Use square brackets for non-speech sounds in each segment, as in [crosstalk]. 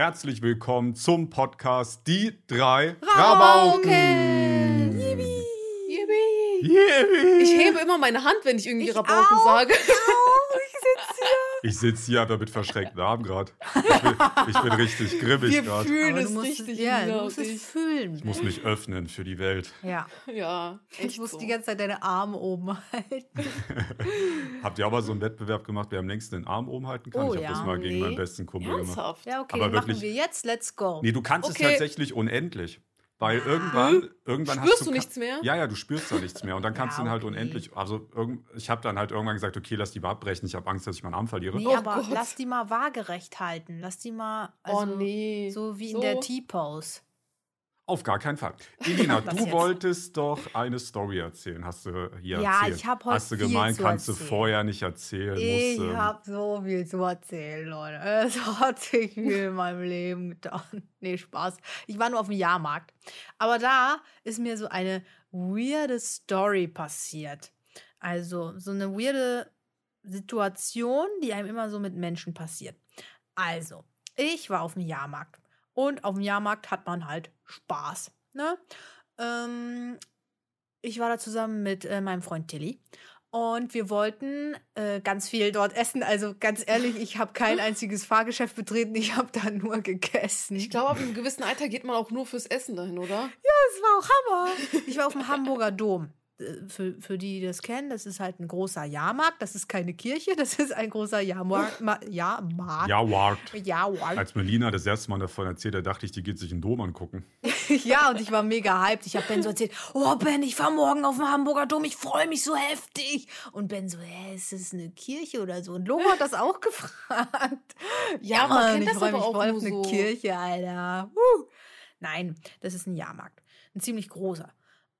Herzlich willkommen zum Podcast Die drei Rabauken. Rabauken. Yippie. Ich hebe immer meine Hand, wenn ich irgendwie Ich Rabauken auch. sage. Ich sitze hier. [laughs] Ich sitze hier aber mit verschränkten Armen gerade. Ich, bin- ich bin richtig grimmig Wir gerade. fühlen Aber es richtig. ja, du musst es ich. fühlen. Ich muss mich öffnen für die Welt. ja. Ja, Ich muss so. die ganze Zeit deine Arme oben halten. [laughs] Habt ihr mal so einen Wettbewerb gemacht, wer am längsten den Arm oben halten kann? Oh ich habe ja. das mal gegen Nee. meinen besten Kumpel gemacht. Ernsthaft? Ja, okay, Aber machen wirklich- wir jetzt. Let's go. Nee, du kannst Okay. es tatsächlich unendlich. Weil irgendwann, irgendwann Spürst hast du ka- nichts mehr? Ja, ja, du spürst da nichts mehr. Und dann kannst Ja, du ihn halt okay. unendlich. Also irgend, ich habe dann halt irgendwann gesagt, okay, lass die mal abbrechen. Ich habe Angst, dass ich meinen Arm verliere. Nee, Oh aber Gott. lass die mal waagerecht halten. Lass die mal. Also, oh nee. So wie So? in der T-Pose. Auf gar keinen Fall. [laughs] Elina, du jetzt. wolltest doch eine Story erzählen, hast du hier Ja, erzählt. ich hab heute Hast du gemeint, kannst du erzählen. vorher nicht erzählen. Ich ähm, habe so viel zu erzählen, Leute. Es hat sich viel in [laughs] meinem Leben getan. Nee, Spaß. Ich war nur auf dem Jahrmarkt. Aber da ist mir so eine weirde Story passiert. Also so eine weirde Situation, die einem immer so mit Menschen passiert. Also, ich war auf dem Jahrmarkt. Und auf dem Jahrmarkt hat man halt Spaß. Ne? Ähm, ich war da zusammen mit äh, meinem Freund Tilly. Und wir wollten äh, ganz viel dort essen. Also ganz ehrlich, ich habe kein [laughs] einziges Fahrgeschäft betreten. Ich habe da nur gegessen. Ich glaube, ab einem gewissen Alter geht man auch nur fürs Essen dahin, oder? das war auch Hammer. Ich war auf dem Hamburger Dom. Äh, Für, für die, die das kennen, das ist halt ein großer Jahrmarkt. Das ist keine Kirche, [laughs] das ist ein großer Jahrmarkt. Ma Jahrmarkt. ja, wart. Jahrmarkt. Als Melina das erste Mal davon erzählt hat, dachte ich, die geht sich einen Dom angucken. [laughs] Ja, und ich war mega hyped. Ich habe Ben so erzählt, oh Ben, ich fahr morgen auf den Hamburger Dom, ich freue mich so heftig. Und Ben so, hä, ist das eine Kirche oder so? Und Lobo hat das auch [laughs] gefragt. Ja, man kennt ich das freu aber mich auch voll auf eine so. Kirche, Alter. Woo. Nein, das ist ein Jahrmarkt. Ein ziemlich großer.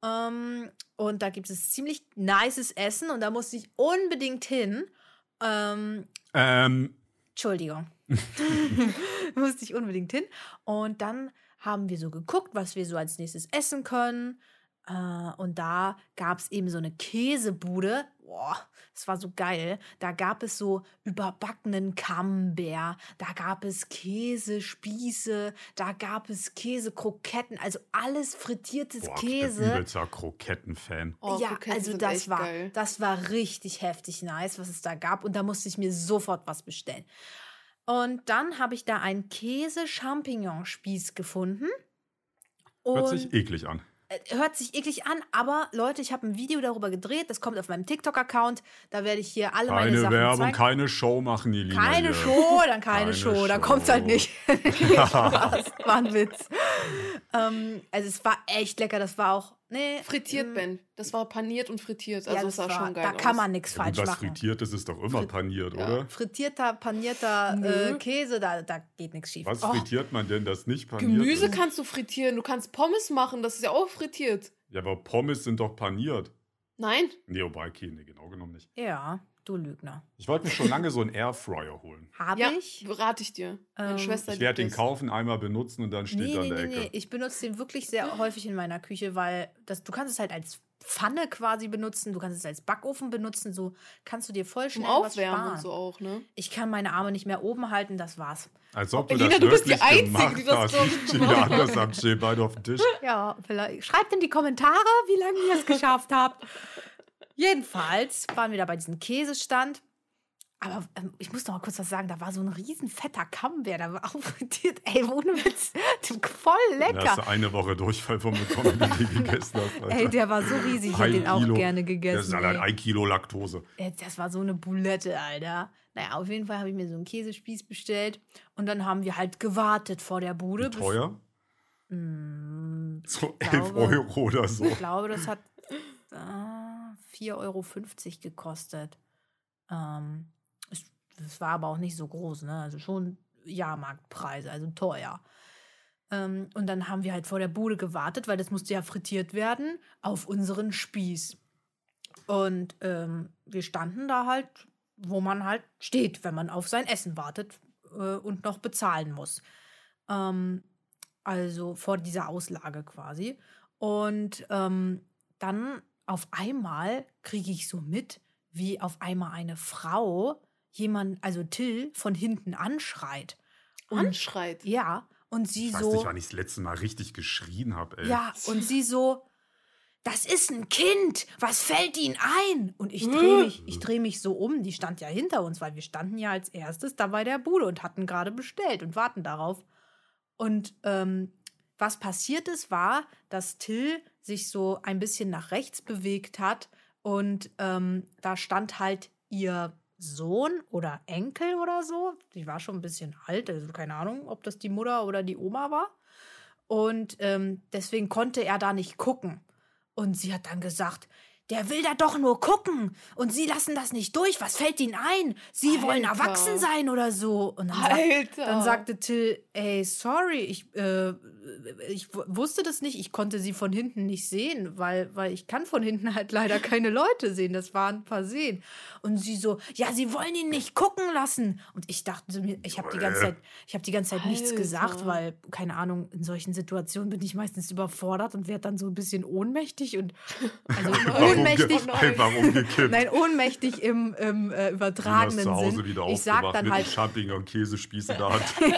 Ähm, und da gibt es ziemlich nices Essen und da musste ich unbedingt hin. Ähm, Ähm, Entschuldigung. [laughs] [laughs] Musste ich unbedingt hin. Und dann haben wir so geguckt, was wir so als nächstes essen können. Äh, und da gab es eben so eine Käsebude. Boah, das war so geil. Da gab es so überbackenen Camembert. Da gab es Käsespieße. Da gab es Käsekroketten. Also alles frittiertes boah, ich bin Käse. übelster Kroketten-Fan. Oh, ja, Kroketten also das war, geil. das war richtig heftig nice, was es da gab. Und da musste ich mir sofort was bestellen. Und dann habe ich da einen Käse-Champignon-Spieß gefunden. Hört sich eklig an. Äh, hört sich eklig an, aber Leute, ich habe ein Video darüber gedreht. Das kommt auf meinem TikTok-Account. Da werde ich hier alle meine Keine Sachen Werbung, zeigen. keine Show machen, Elina. Keine hier. Show, dann keine, Keine Show, dann Show. kommt's halt nicht. [laughs] [laughs] Spaß, war ein Witz. ähm, also es war echt lecker, das war auch, nee. Frittiert, mm, Ben. Das war paniert und frittiert. Ja, Also das es sah war, schon geil da kann aus. man nichts Ja, falsch was machen. frittiert ist, ist doch immer paniert, Ja. oder? Frittierter, panierter äh, Käse, da, da geht nichts schief. Was Oh, frittiert man denn, das nicht paniert Gemüse ist? kannst du frittieren. Du kannst Pommes machen. Das ist ja auch frittiert. Ja, aber Pommes sind doch paniert. Nein? Nee, wobei, okay, nee, genau genommen nicht. ja, du Lügner. Ich wollte mir schon lange so einen Airfryer holen. Habe ja, ich? rate ich dir. Meine Ähm, Schwester Ich werde den kaufen, einmal benutzen und dann steht Nee, er nee, an der nee, Ecke. nee. Ich benutze den wirklich sehr häufig in meiner Küche, weil das, du kannst es halt als Pfanne quasi benutzen, du kannst es als Backofen benutzen, so kannst du dir voll Zum schnell was Aufwärmen sparen. und so auch, ne? Ich kann meine Arme nicht mehr oben halten, das war's. Als ob du Elina, das du bist die Einzige, die das so Ich stehe anders am Stehen, beide auf dem Tisch. Ja, vielleicht. Schreibt in die Kommentare, wie lange ihr es geschafft habt. Jedenfalls waren wir da bei diesem Käsestand. Aber ähm, ich muss noch mal kurz was sagen, da war so ein riesen fetter Camembert, da war [laughs] auch frittiert. Ey, ohne Witz, voll Da hast lecker. du eine Woche Durchfall von bekommen, die du gegessen hast. Alter. Ey, der war so riesig, ich hätte den auch gerne Das gegessen. ist allein ein Kilo Laktose. Ey, Das war so eine Boulette, Alter. Naja, auf jeden Fall habe ich mir so einen Käsespieß bestellt und dann haben wir halt gewartet vor der Bude. Wie teuer? Mm, So Ich 11 glaube- Euro oder so. Ich glaube, das hat äh, 4,50 Euro gekostet. Ähm, das war aber auch nicht so groß, ne? Also schon Jahrmarktpreise, also teuer. Ähm, und dann haben wir halt vor der Bude gewartet, weil das musste ja frittiert werden, auf unseren Spieß. Und ähm, wir standen da halt, wo man halt steht, wenn man auf sein Essen wartet äh, und noch bezahlen muss. Ähm, also vor dieser Auslage quasi. Und ähm, dann auf einmal kriege ich so mit, wie auf einmal eine Frau jemand, also Till, von hinten anschreit. Und- Anschreit. Ja, und sie Ich weiß so. nicht, wann ich das letzte Mal richtig geschrien habe, ey. Ja, und sie so, das ist ein Kind, was fällt ihnen ein? Und ich drehe mich, ich dreh mich so um, die stand ja hinter uns, weil wir standen ja als erstes da bei der Bude und hatten gerade bestellt und warten darauf. Und ähm, was passiert ist, war, dass Till sich so ein bisschen nach rechts bewegt hat und ähm, da stand halt ihr Sohn oder Enkel oder so. Die war schon ein bisschen alt, also keine Ahnung, ob das die Mutter oder die Oma war. Und ähm, deswegen konnte er da nicht gucken. Und sie hat dann gesagt, der will da doch nur gucken. Und sie lassen das nicht durch. Was fällt ihnen ein? Sie wollen Alter. erwachsen sein oder so. Und dann, sagt, Alter. dann sagte Till, ey, sorry, ich, äh, ich wusste das nicht. Ich konnte sie von hinten nicht sehen, weil, weil ich kann von hinten halt leider [laughs] keine Leute sehen. Das waren ein paar Seen. Und sie so, ja, sie wollen ihn nicht gucken lassen. Und ich dachte mir, ich habe die ganze Zeit, ich habe die ganze Zeit nichts gesagt, weil, keine Ahnung, in solchen Situationen bin ich meistens überfordert und werde dann so ein bisschen ohnmächtig und also [laughs] ohnmächtig. Einfach umgekippt. Nein, ohnmächtig im, im äh, übertragenen Sinn. wieder ich sag dann mit halt, einem Champignon und Käsespieß in der Hand. [laughs]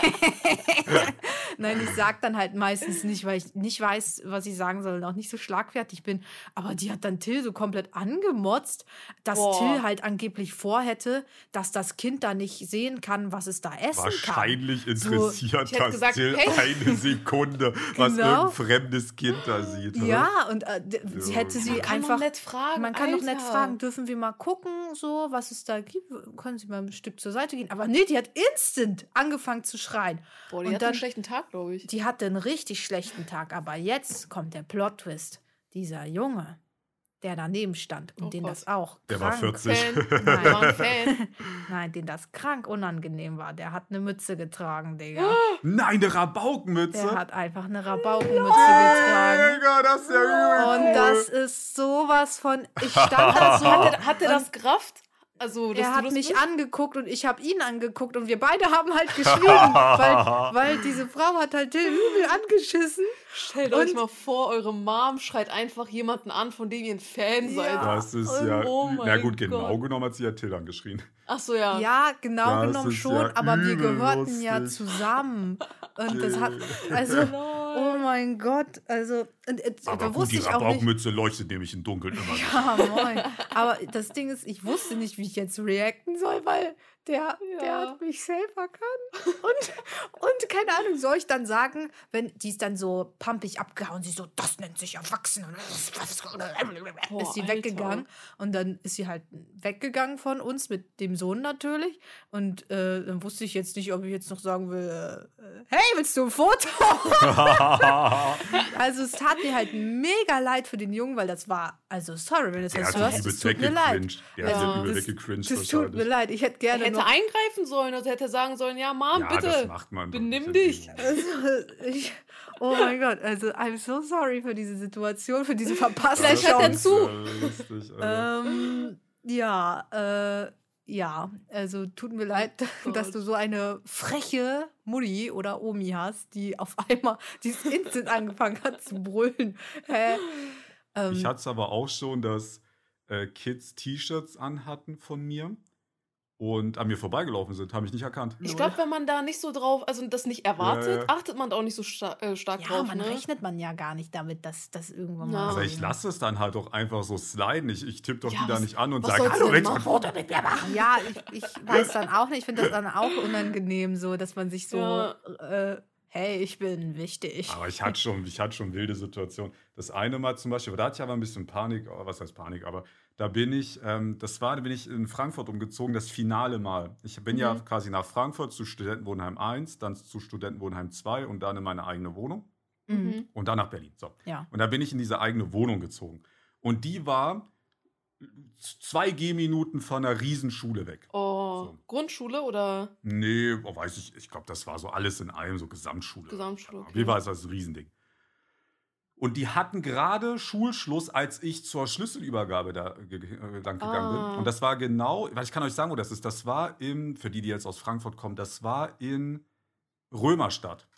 [laughs] nein, ich sag dann halt meistens nicht, weil ich nicht weiß, was ich sagen soll und auch nicht so schlagfertig bin. Aber die hat dann Till so komplett angemotzt, dass Boah. Till halt angeblich vorhätte, dass das Kind da nicht sehen kann, was es da essen kann. Wahrscheinlich So, interessiert hätte das gesagt, Till hey. eine Sekunde, was Genau. irgendein fremdes Kind da sieht. Ja, und äh, Ja. hätte sie Man kann einfach. doch nett fragen. Man kann doch nett fragen, dürfen wir mal gucken, so, was es da gibt? Können Sie mal ein Stück zur Seite gehen? Aber nee, die hat instant angefangen zu schreien. Boah, die Und hat dann- einen schlechten Tag, glaube ich. Die hatte einen richtig schlechten Tag, aber jetzt kommt der Plot-Twist. Dieser Junge, der daneben stand und Oh den Gott. das auch Der war krank, 40. Fan. [laughs] Nein. Fan. [laughs] Nein, den das krank unangenehm war. Der hat eine Mütze getragen, Digga. [gasps] Nein, eine Rabaukenmütze. Der hat einfach eine Rabaukenmütze getragen. Digga, das ist ja übel. Und cool. das ist sowas von. Ich stand da so. Hat er, hat er das Kraft? Also, dass Er du hat das mich bist? angeguckt und ich habe ihn angeguckt und wir beide haben halt geschrien, [laughs] weil, weil diese Frau hat halt Till übel angeschissen. Stellt euch mal vor, eure Mom schreit einfach jemanden an, von dem ihr ein Fan Ja. seid. Das ist Und- ja. oh na gut, genau Gott. genommen hat sie ja Till angeschrien. Ach so, ja. Ja, genau Das genommen schon, ja aber wir gehörten ja lustig. zusammen. Und das hat, [laughs] also, oh mein Gott, also, und, äh, Aber da gut, wusste die ich auch nicht. Rabaukenmütze leuchtet nämlich im Dunkeln immer. nicht. Ja, moin. Aber das Ding ist, ich wusste nicht, wie ich jetzt reacten soll, weil der, der Ja. hat mich selber kann. [laughs] Und, und keine Ahnung, soll ich dann sagen, wenn die ist dann so pampig abgehauen, sie so, das nennt sich Erwachsen. Und Boah, ist sie Alter. weggegangen. Und dann ist sie halt weggegangen von uns mit dem Sohn natürlich. Und äh, dann wusste ich jetzt nicht, ob ich jetzt noch sagen will, äh, hey, willst du ein Foto? [laughs] Also es tat mir halt mega leid für den Jungen, weil das war, also sorry, wenn du das Der hörst, es tut mir leid. Der Ja. hat übel Das, weggecringed das tut mir leid. Ich hätte Er gerne hätte noch, eingreifen sollen, also hätte er sagen sollen, ja, Mom, Ja, das bitte. macht man. benimm dich. also, ich, oh mein Gott, also I'm so sorry für diese Situation, für diese verpasste Vielleicht hört er zu. Alter. Ähm, ja, äh, ja, also tut mir leid, [laughs] dass Gott. du so eine freche Mutti oder Omi hast, die auf einmal dieses Instant angefangen hat zu brüllen. Hä? Ähm, Ich hatte es aber auch schon, dass äh, Kids T-Shirts anhatten von mir und an mir vorbeigelaufen sind, haben mich nicht erkannt. Ich glaube, wenn man da nicht so drauf, also das nicht erwartet, Ja, ja. achtet man da auch nicht so sta äh, stark ja, drauf. man ne? rechnet man ja gar nicht damit, dass das irgendwann Ja. mal. Aber so- ich lasse es dann halt auch einfach so sliden. Ich, ich tippe doch Ja, die da was- nicht an und sage, hallo, willst du ein? Foto mit mir machen? Ja, ich, ich weiß dann auch nicht. Ich finde das dann auch unangenehm, so, dass man sich so, Ja. äh, hey, ich bin wichtig. Aber ich hatte schon, ich hatte schon wilde Situationen. Das eine Mal zum Beispiel, da hatte ich aber ein bisschen Panik, oh, was heißt Panik, aber da bin ich, ähm, das war, da bin ich in Frankfurt umgezogen, das finale Mal. Ich bin ja Mhm. quasi nach Frankfurt zu Studentenwohnheim 1, dann zu Studentenwohnheim 2 und dann in meine eigene Wohnung Mhm. und dann nach Berlin. So. Ja. Und da bin ich in diese eigene Wohnung gezogen. Und die war zwei Gehminuten von einer Riesenschule weg. Oh, So. Grundschule oder Nee, oh, weiß ich, ich glaube, das war so alles in allem, so Gesamtschule. Gesamtschule? Auf jeden Fall ist das ein Riesending. Und die hatten gerade Schulschluss, als ich zur Schlüsselübergabe da äh, lang gegangen Ah. bin. Und das war genau, weil ich kann euch sagen, wo das ist. Das war im, für die, die jetzt aus Frankfurt kommen, das war in Römerstadt,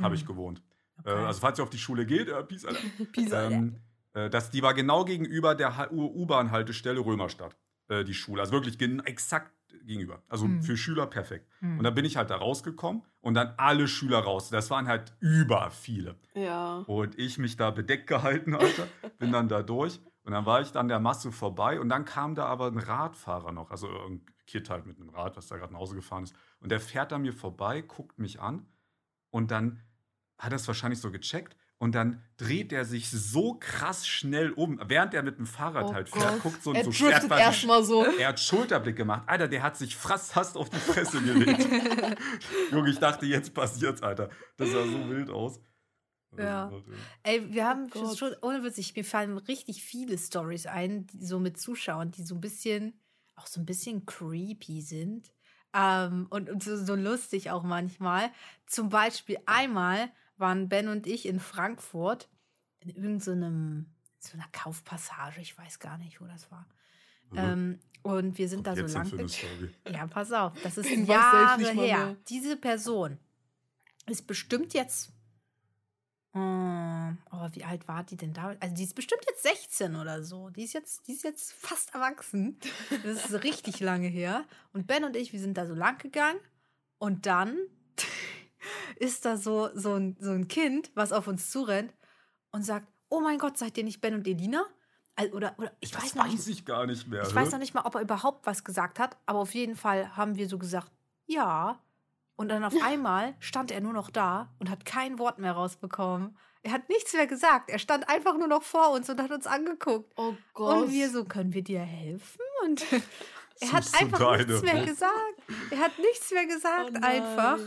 habe ich Mhm. gewohnt. Okay. Äh, also falls ihr auf die Schule geht, äh, peace, Alter. Pisa, [laughs] ähm, äh, das, die war genau gegenüber der U-Bahn-Haltestelle Römerstadt, äh, die Schule. Also wirklich exakt gegenüber. Also Hm. für Schüler perfekt. Hm. Und dann bin ich halt da rausgekommen und dann alle Schüler raus. Das waren halt über viele. Ja. Und ich mich da bedeckt gehalten, Alter. Bin dann da durch. Und dann war ich dann der Masse vorbei. Und dann kam da aber ein Radfahrer noch. Also ein Kid halt mit einem Rad, was da gerade nach Hause gefahren ist. Und der fährt an mir vorbei, guckt mich an. Und dann hat er es wahrscheinlich so gecheckt. Und dann dreht er sich so krass schnell um, während er mit dem Fahrrad Oh halt Gott. fährt, guckt so, er so driftet erstmal so. er hat Schulterblick gemacht. Alter, der hat sich fast fast auf die Fresse gelegt. [laughs] Junge, ich dachte, jetzt passiert's, Alter. Das sah so wild aus. Ja. Ey, wir haben Oh Gott. schon, ohne Witz, ich- mir fallen richtig viele Stories ein, die so mit Zuschauern, die so ein bisschen, auch so ein bisschen creepy sind. Ähm, und und so, so lustig auch manchmal. Zum Beispiel einmal waren Ben und ich in Frankfurt in irgendeinem, so einer Kaufpassage, ich weiß gar nicht, wo das war. Ähm, und wir sind da so lang. [laughs] Ja, pass auf, das ist Ben Jahre her. Diese Person ist bestimmt jetzt. Ähm, aber wie alt war die denn da? Also die ist bestimmt jetzt 16 oder so. Die ist jetzt, die ist jetzt fast erwachsen. Das ist [laughs] richtig lange her. Und Ben und ich, wir sind da so lang gegangen. Und dann [laughs] ist da so, so, ein, so ein Kind, was auf uns zurennt und sagt: Oh mein Gott, seid ihr nicht Ben und Elina? Oder, oder ich das weiß noch nicht. weiß ich gar nicht mehr. Ich weiß noch nicht mal, ob er überhaupt was gesagt hat, aber auf jeden Fall haben wir so gesagt, ja. Und dann auf einmal stand er nur noch da und hat kein Wort mehr rausbekommen. Er hat nichts mehr gesagt. Er stand einfach nur noch vor uns und hat uns angeguckt. Oh Gott. Und wir so, können wir dir helfen? Und [laughs] er hat einfach deine nichts mehr Ruhe? gesagt. Er hat nichts mehr gesagt, Oh einfach.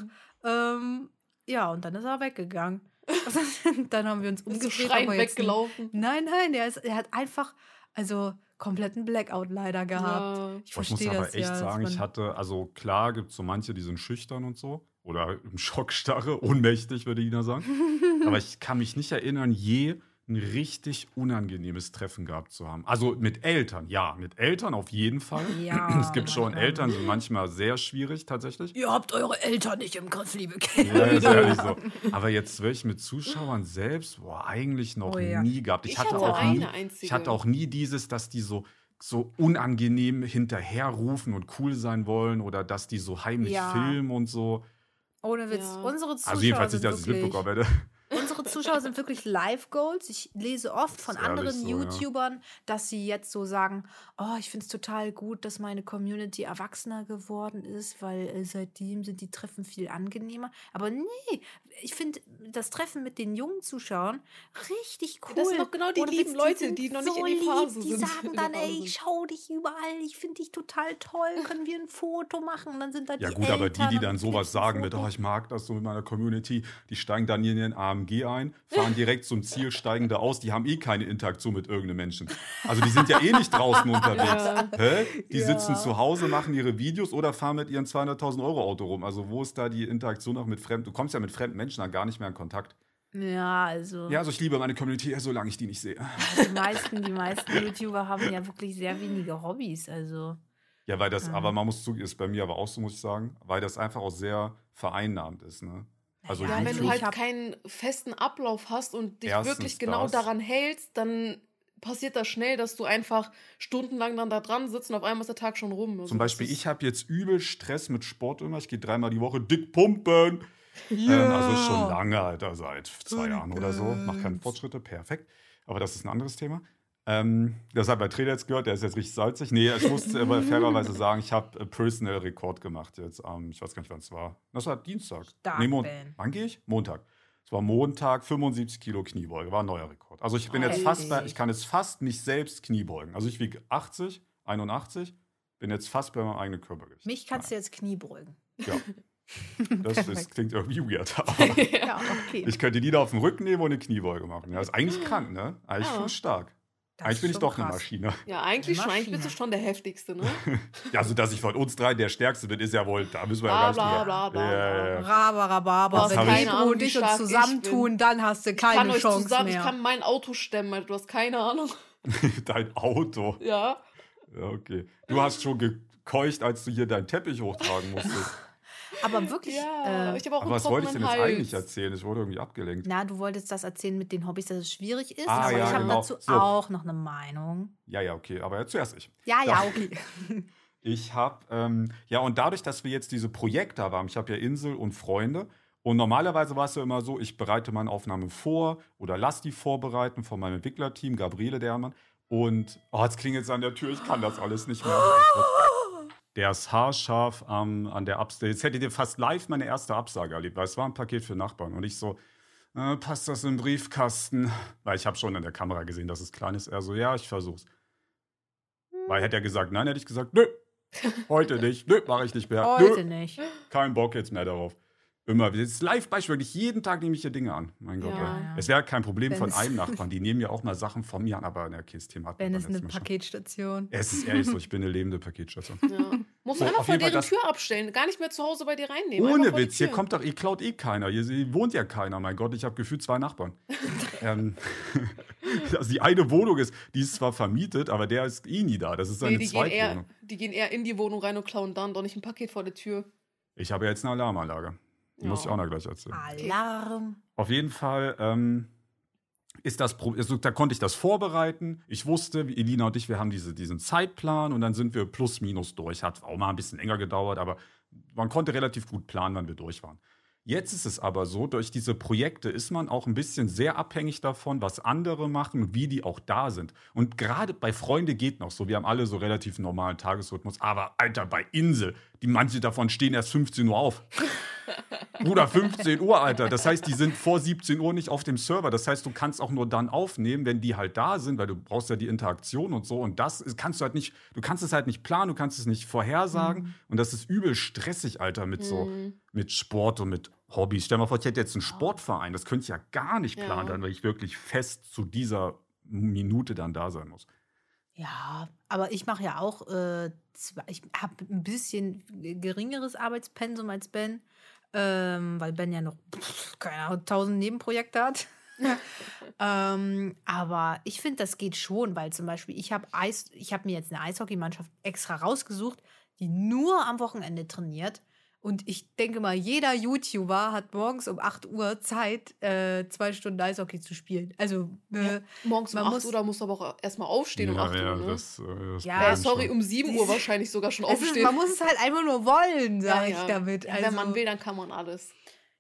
Ähm, ja, und dann ist er weggegangen. [laughs] dann haben wir uns umgedreht. jetzt weggelaufen. Nein, nein, der, ist, er hat einfach, also kompletten Blackout leider gehabt. Ja. Ich Boah, ich muss verstehe aber echt ja. sagen, ich hatte, also klar gibt es so manche, die sind schüchtern und so. Oder im Schockstarre, [laughs] ohnmächtig, würde Ina sagen. [laughs] aber ich kann mich nicht erinnern, je ein richtig unangenehmes Treffen gehabt zu haben. Also mit Eltern, ja, mit Eltern auf jeden Fall. Ja, [clears throat] es gibt schon. Eltern, sind manchmal sehr schwierig tatsächlich. Ihr habt eure Eltern nicht im Griff, liebe Kinder. Ja, ist ehrlich so. [laughs] Aber jetzt wirklich mit Zuschauern selbst, boah, eigentlich noch Oh ja. nie gehabt. Ich, Ich hatte, hatte auch eine nie, einzige. ich hatte auch nie dieses, dass die so so unangenehm hinterherrufen und cool sein wollen oder dass die so heimlich Ja. filmen und so. Ohne Witz. Ja. Unsere Zuschauer Also jedenfalls nicht, dass ich es mitbekommen hätte. Unsere Zuschauer sind wirklich Live-Goals. Ich lese oft von anderen so, ja. YouTubern, dass sie jetzt so sagen, oh, ich finde es total gut, dass meine Community erwachsener geworden ist, weil äh, seitdem sind die Treffen viel angenehmer. Aber nee, ich finde das Treffen mit den jungen Zuschauern richtig cool. Das sind doch genau die Ohne lieben Leute, sind die noch nicht so in die Phase lieb. Die sind, sagen in der dann, ey, ich schau dich überall, ich finde dich total toll, können wir ein Foto machen? Und dann sind da Ja die gut, aber die, Eltern die dann sowas sagen mit, oh, ich mag das so mit meiner Community, die steigen dann in den AMG ein, fahren direkt zum Ziel, steigen da aus, die haben eh keine Interaktion mit irgendeinem Menschen. Also die sind ja eh nicht draußen [laughs] unterwegs. Ja. Hä? Die Ja. sitzen zu Hause, machen ihre Videos oder fahren mit ihren 200.000 Euro Auto rum. Also wo ist da die Interaktion auch mit fremden? Du kommst ja mit fremden Menschen dann gar nicht mehr in Kontakt. Ja, also. Ja, also ich liebe meine Community, solange ich die nicht sehe. Die meisten, die meisten YouTuber haben ja wirklich sehr wenige Hobbys. Also. Ja, weil das, Mhm. aber man muss zugeben, ist bei mir aber auch so, muss ich sagen, weil das einfach auch sehr vereinnahmt ist. Ne? Also Ja, Ja, wenn du halt keinen festen Ablauf hast und dich Erstens wirklich genau das. daran hältst, dann passiert das schnell, dass du einfach stundenlang dann da dran sitzt und auf einmal ist der Tag schon rum. Also Zum Beispiel, ich habe jetzt übel Stress mit Sport immer. Ich gehe dreimal die Woche dick pumpen. Ja. Ähm, also schon lange, Alter, seit zwei Jahren oder so. Mach keine. Fortschritte, perfekt. Aber das ist ein anderes Thema. Ähm, das hat bei Trainer jetzt gehört, der ist jetzt richtig salzig. Nee, ich muss aber [laughs] fairerweise sagen, ich habe äh, Personal Rekord gemacht jetzt am, ich weiß gar nicht, wann es war. Das war Dienstag. Stark, nee, Mon Ben. wann gehe ich? Montag. Es war Montag, 75 Kilo Kniebeuge, war ein neuer Rekord. Also ich bin jetzt fast bei, ich kann jetzt fast mich selbst Kniebeugen. Also ich wiege 80, 81, bin jetzt fast bei meinem eigenen Körpergewicht. Mich kannst du jetzt Knie beugen. Ja, [laughs] das Perfekt. klingt irgendwie weird. [laughs] Aber Ja, okay. ich könnte die da auf dem Rücken nehmen und eine Kniebeuge machen. Ja, ist eigentlich krank, ne? Eigentlich Ja. schon stark. Das eigentlich bin ich schon doch eine krass. Maschine. ja, eigentlich schon, eigentlich Maschine. bist du schon der Heftigste, ne? [laughs] Ja, also dass ich von uns drei der Stärkste bin, ist ja wohl, da müssen wir Bla, ja gar nicht bla, drüber- bla, bla, Ja, ja, bla. ja. Du hast wenn keine Pedro Ahnung, und wie ich uns ich zusammentun, dann hast du Ich kann keine euch Chance zusammen, ich mehr. kann mein Auto stemmen, Alter, du hast keine Ahnung. [laughs] Dein Auto. Ja. Ja, okay. Du hast schon gekeucht, als du hier deinen Teppich hochtragen musstest. [laughs] Aber wirklich, Ja, äh, ich habe auch Aber einen was wollte ich denn jetzt Hals. eigentlich erzählen? Ich wurde irgendwie abgelenkt. na, du wolltest das erzählen mit den Hobbys, dass es schwierig ist, Ah, aber ja, ich habe genau. dazu So. auch noch eine Meinung. Ja, ja, okay. Aber ja, zuerst ich. Ja, ja, okay. [laughs] Ich habe, ähm, ja, und dadurch, dass wir jetzt diese Projekte haben, ich habe ja Insel und Freunde. Und normalerweise war es ja immer so, ich bereite meine Aufnahme vor oder lass die vorbereiten von meinem Entwicklerteam, Gabriele Dermann. Und, oh, jetzt klingelt es an der Tür, ich kann das alles nicht mehr. [gasps] Der ist haarscharf ähm, an der Absage. Jetzt hättet ihr fast live meine erste Absage erlebt, weil es war ein Paket für Nachbarn. Und ich so, äh, passt das im Briefkasten? Weil ich habe schon in der Kamera gesehen, dass es klein ist. Er so, ja, ich versuch's. Weil hätte er gesagt, nein, hätte ich gesagt, nö, [laughs] heute nicht, nö, mache ich nicht mehr. Heute nö, nicht. kein Bock jetzt mehr darauf. Immer, das ist Live-Beispiel, wirklich jeden Tag nehme ich hier Dinge an. Mein Gott, Ja. Ja. es wäre kein Problem Wenn von einem [laughs] Nachbarn. Die nehmen ja auch mal Sachen von mir an, aber in der Kiste hatten wir Wenn es eine Mal schon. Paketstation. Es ist ehrlich so, ich bin eine lebende Paketstation. Ja. Musst So, du einfach vor Fall deren das- Tür abstellen, gar nicht mehr zu Hause bei dir reinnehmen. Ohne Witz, hier kommt doch, ihr klaut eh keiner. Hier, hier wohnt ja keiner, mein Gott. Ich habe gefühlt zwei Nachbarn. [laughs] ähm, [laughs] also die eine Wohnung ist, die ist zwar vermietet, aber der ist eh nie da. Das ist Nee, seine die gehen, eher, Zweitwohnung. die gehen eher in die Wohnung rein und klauen dann doch nicht ein Paket vor der Tür. Ich habe jetzt eine Alarmanlage. Die Muss ich Ja. auch noch gleich erzählen. Alarm. Auf jeden Fall ähm, ist das, also, da konnte ich das vorbereiten. Ich wusste, wie Elina und ich, wir haben diese, diesen Zeitplan und dann sind wir plus minus durch. Hat auch mal ein bisschen länger gedauert, aber man konnte relativ gut planen, wann wir durch waren. Jetzt ist es aber so, durch diese Projekte ist man auch ein bisschen sehr abhängig davon, was andere machen und wie die auch da sind. Und gerade bei Freunde geht noch so. Wir haben alle so relativ normalen Tagesrhythmus. Aber Alter, bei Insel, die manche davon stehen erst 15 Uhr auf. Bruder, 15 Uhr, Alter. Das heißt, die sind vor 17 Uhr nicht auf dem Server. Das heißt, du kannst auch nur dann aufnehmen, wenn die halt da sind, weil du brauchst ja die Interaktion und so. Und das kannst du halt nicht, du kannst es halt nicht planen, du kannst es nicht vorhersagen. Und das ist übel stressig, Alter, mit so, Mhm. mit Sport und mit Hobbys. Stell dir mal vor, ich hätte jetzt einen Sportverein. Das könnte ich ja gar nicht Ja. planen, dann, weil ich wirklich fest zu dieser Minute dann da sein muss. Ja, aber ich mache ja auch, äh, ich habe ein bisschen geringeres Arbeitspensum als Ben, ähm, weil Ben ja noch, pff, keine Ahnung, tausend Nebenprojekte hat. [laughs] ähm, aber ich finde, das geht schon, weil zum Beispiel ich habe Eis, ich habe mir jetzt eine Eishockeymannschaft extra rausgesucht, die nur am Wochenende trainiert. Und ich denke mal, jeder YouTuber hat morgens um 8 Uhr Zeit, äh, zwei Stunden Eishockey zu spielen. Also, äh, Ja, Morgens um man 8 muss- Uhr, da musst du aber auch erstmal aufstehen um 8 Uhr. Ne? das, äh, das Ja, Problem sorry, schon. um 7 Uhr wahrscheinlich sogar schon es ist, aufstehen. man muss es halt einfach nur wollen, Ja, sage ja. ich damit. Ja, Also, Wenn man will, dann kann man alles.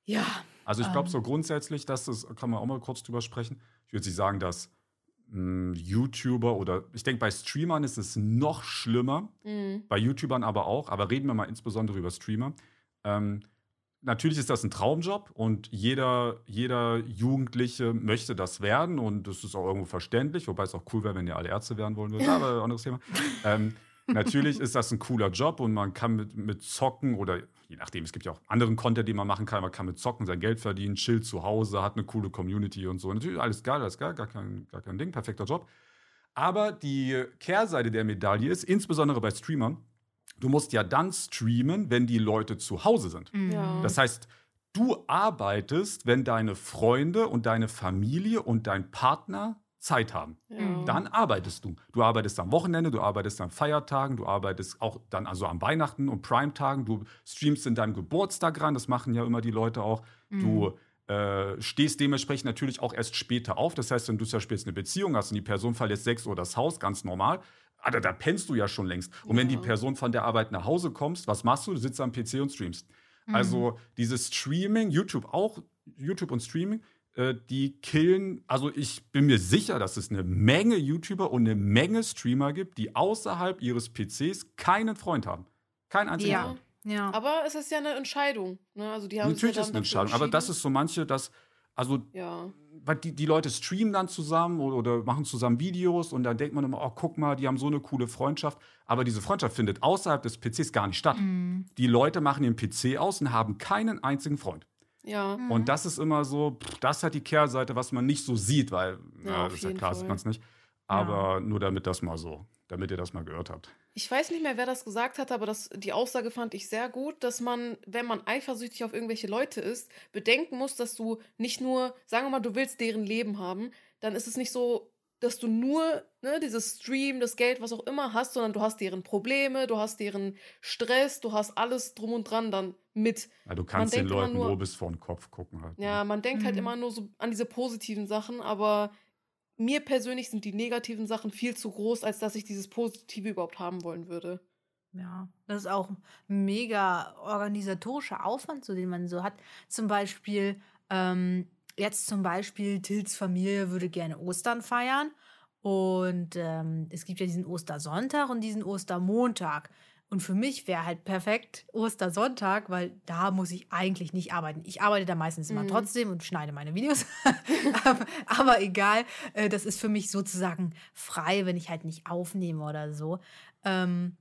Ja. Also ich glaube Ähm. so grundsätzlich, dass das, kann man auch mal kurz drüber sprechen. Ich würde nicht sagen, dass mh, YouTuber oder ich denke, bei Streamern ist es noch schlimmer, Mhm. bei YouTubern aber auch, aber reden wir mal insbesondere über Streamer. Ähm, natürlich ist das ein Traumjob und jeder, jeder Jugendliche möchte das werden und das ist auch irgendwo verständlich, wobei es auch cool wäre, wenn ihr alle Ärzte werden wollen würdet, aber [laughs] anderes Thema. Ähm, natürlich ist das ein cooler Job und man kann mit, mit Zocken oder je nachdem, es gibt ja auch anderen Content, den man machen kann, man kann mit Zocken sein Geld verdienen, chillt zu Hause, hat eine coole Community und so. Natürlich alles geil, alles geil, gar kein, gar kein Ding, perfekter Job. Aber die Kehrseite der Medaille ist, insbesondere bei Streamern, du musst ja dann streamen, wenn die Leute zu Hause sind. Mhm. Ja. Das heißt, du arbeitest, wenn deine Freunde und deine Familie und dein Partner Zeit haben. Ja. Dann arbeitest du. Du arbeitest am Wochenende, du arbeitest an Feiertagen, du arbeitest auch dann also an Weihnachten und Primetagen, du streamst in deinem Geburtstag ran, das machen ja immer die Leute auch. Du äh, stehst dementsprechend natürlich auch erst später auf. Das heißt, wenn du zum Beispiel jetzt eine Beziehung hast und die Person verlässt 6 Uhr das Haus, ganz normal, Alter, da pennst du ja schon längst. Und wenn die Ja. Person von der Arbeit nach Hause kommst, was machst du? Du sitzt am PC und streamst. Also dieses Streaming, YouTube auch, YouTube und Streaming, äh, die killen, also ich bin mir sicher, dass es eine Menge YouTuber und eine Menge Streamer gibt, die außerhalb ihres PCs keinen Freund haben. Keinen einzigen Ja. Freund. Ja. Aber es ist ja eine Entscheidung. Ne? Also die haben Natürlich ja ist dann eine Entscheidung, aber das ist so manche, das, also Ja. weil die, die Leute streamen dann zusammen oder, oder machen zusammen Videos und dann denkt man immer, oh, guck mal, die haben so eine coole Freundschaft. Aber diese Freundschaft findet außerhalb des PCs gar nicht statt. Mhm. Die Leute machen ihren PC aus und haben keinen einzigen Freund. Ja. Mhm. Und das ist immer so, pff, das ist halt die Kehrseite, was man nicht so sieht, weil, Ja, das ist ja klar, sieht Fall. man es nicht. Aber nur damit das mal so, damit ihr das mal gehört habt. Ich weiß nicht mehr, wer das gesagt hat, aber das, die Aussage fand ich sehr gut, dass man, wenn man eifersüchtig auf irgendwelche Leute ist, bedenken muss, dass du nicht nur, sagen wir mal, du willst deren Leben haben, dann ist es nicht so, dass du nur ne, dieses Stream, das Geld, was auch immer hast, sondern du hast deren Probleme, du hast deren Stress, du hast alles drum und dran dann mit. Ja, du kannst den Leuten nur- nur bis vor den Kopf gucken halt. ne? Ja, man denkt halt Mhm. immer nur so an diese positiven Sachen, aber mir persönlich sind die negativen Sachen viel zu groß, als dass ich dieses Positive überhaupt haben wollen würde. Ja, das ist auch mega organisatorischer Aufwand, so den man so hat. Zum Beispiel, ähm, jetzt zum Beispiel, Tils Familie würde gerne Ostern feiern. Und ähm, es gibt ja diesen Ostersonntag und diesen Ostermontag. Und für mich wäre halt perfekt Ostersonntag, weil da muss ich eigentlich nicht arbeiten. Ich arbeite da meistens immer Mhm. trotzdem und schneide meine Videos. [laughs] aber, egal, äh, das ist für mich sozusagen frei, wenn ich halt nicht aufnehme oder so. Ähm,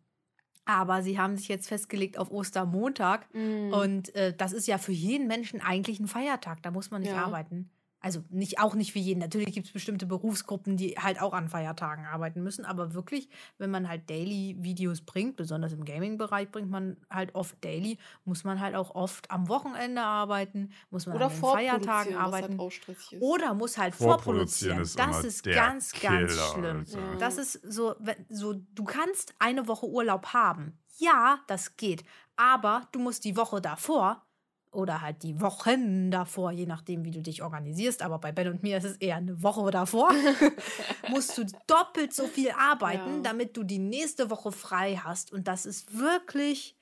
aber sie haben sich jetzt festgelegt auf Ostermontag. Mhm. Und äh, das ist ja für jeden Menschen eigentlich ein Feiertag. Da muss man nicht Ja. arbeiten. Also nicht, auch nicht für jeden. Natürlich gibt es bestimmte Berufsgruppen, die halt auch an Feiertagen arbeiten müssen. Aber wirklich, wenn man halt Daily-Videos bringt, besonders im Gaming-Bereich bringt man halt oft Daily, muss man halt auch oft am Wochenende arbeiten, muss man Oder an den Feiertagen was arbeiten. halt auch stressig ist. Oder muss halt Vorproduzieren vorproduzieren. ist das ist der ganz, ganz Killer, schlimm. Alter. Ja. Das ist so, so, du kannst eine Woche Urlaub haben. Ja, das geht. Aber du musst die Woche davor oder halt die Wochen davor, je nachdem, wie du dich organisierst, aber bei Ben und mir ist es eher eine Woche davor, [laughs] musst du doppelt so viel arbeiten, Ja. damit du die nächste Woche frei hast. Und das ist wirklich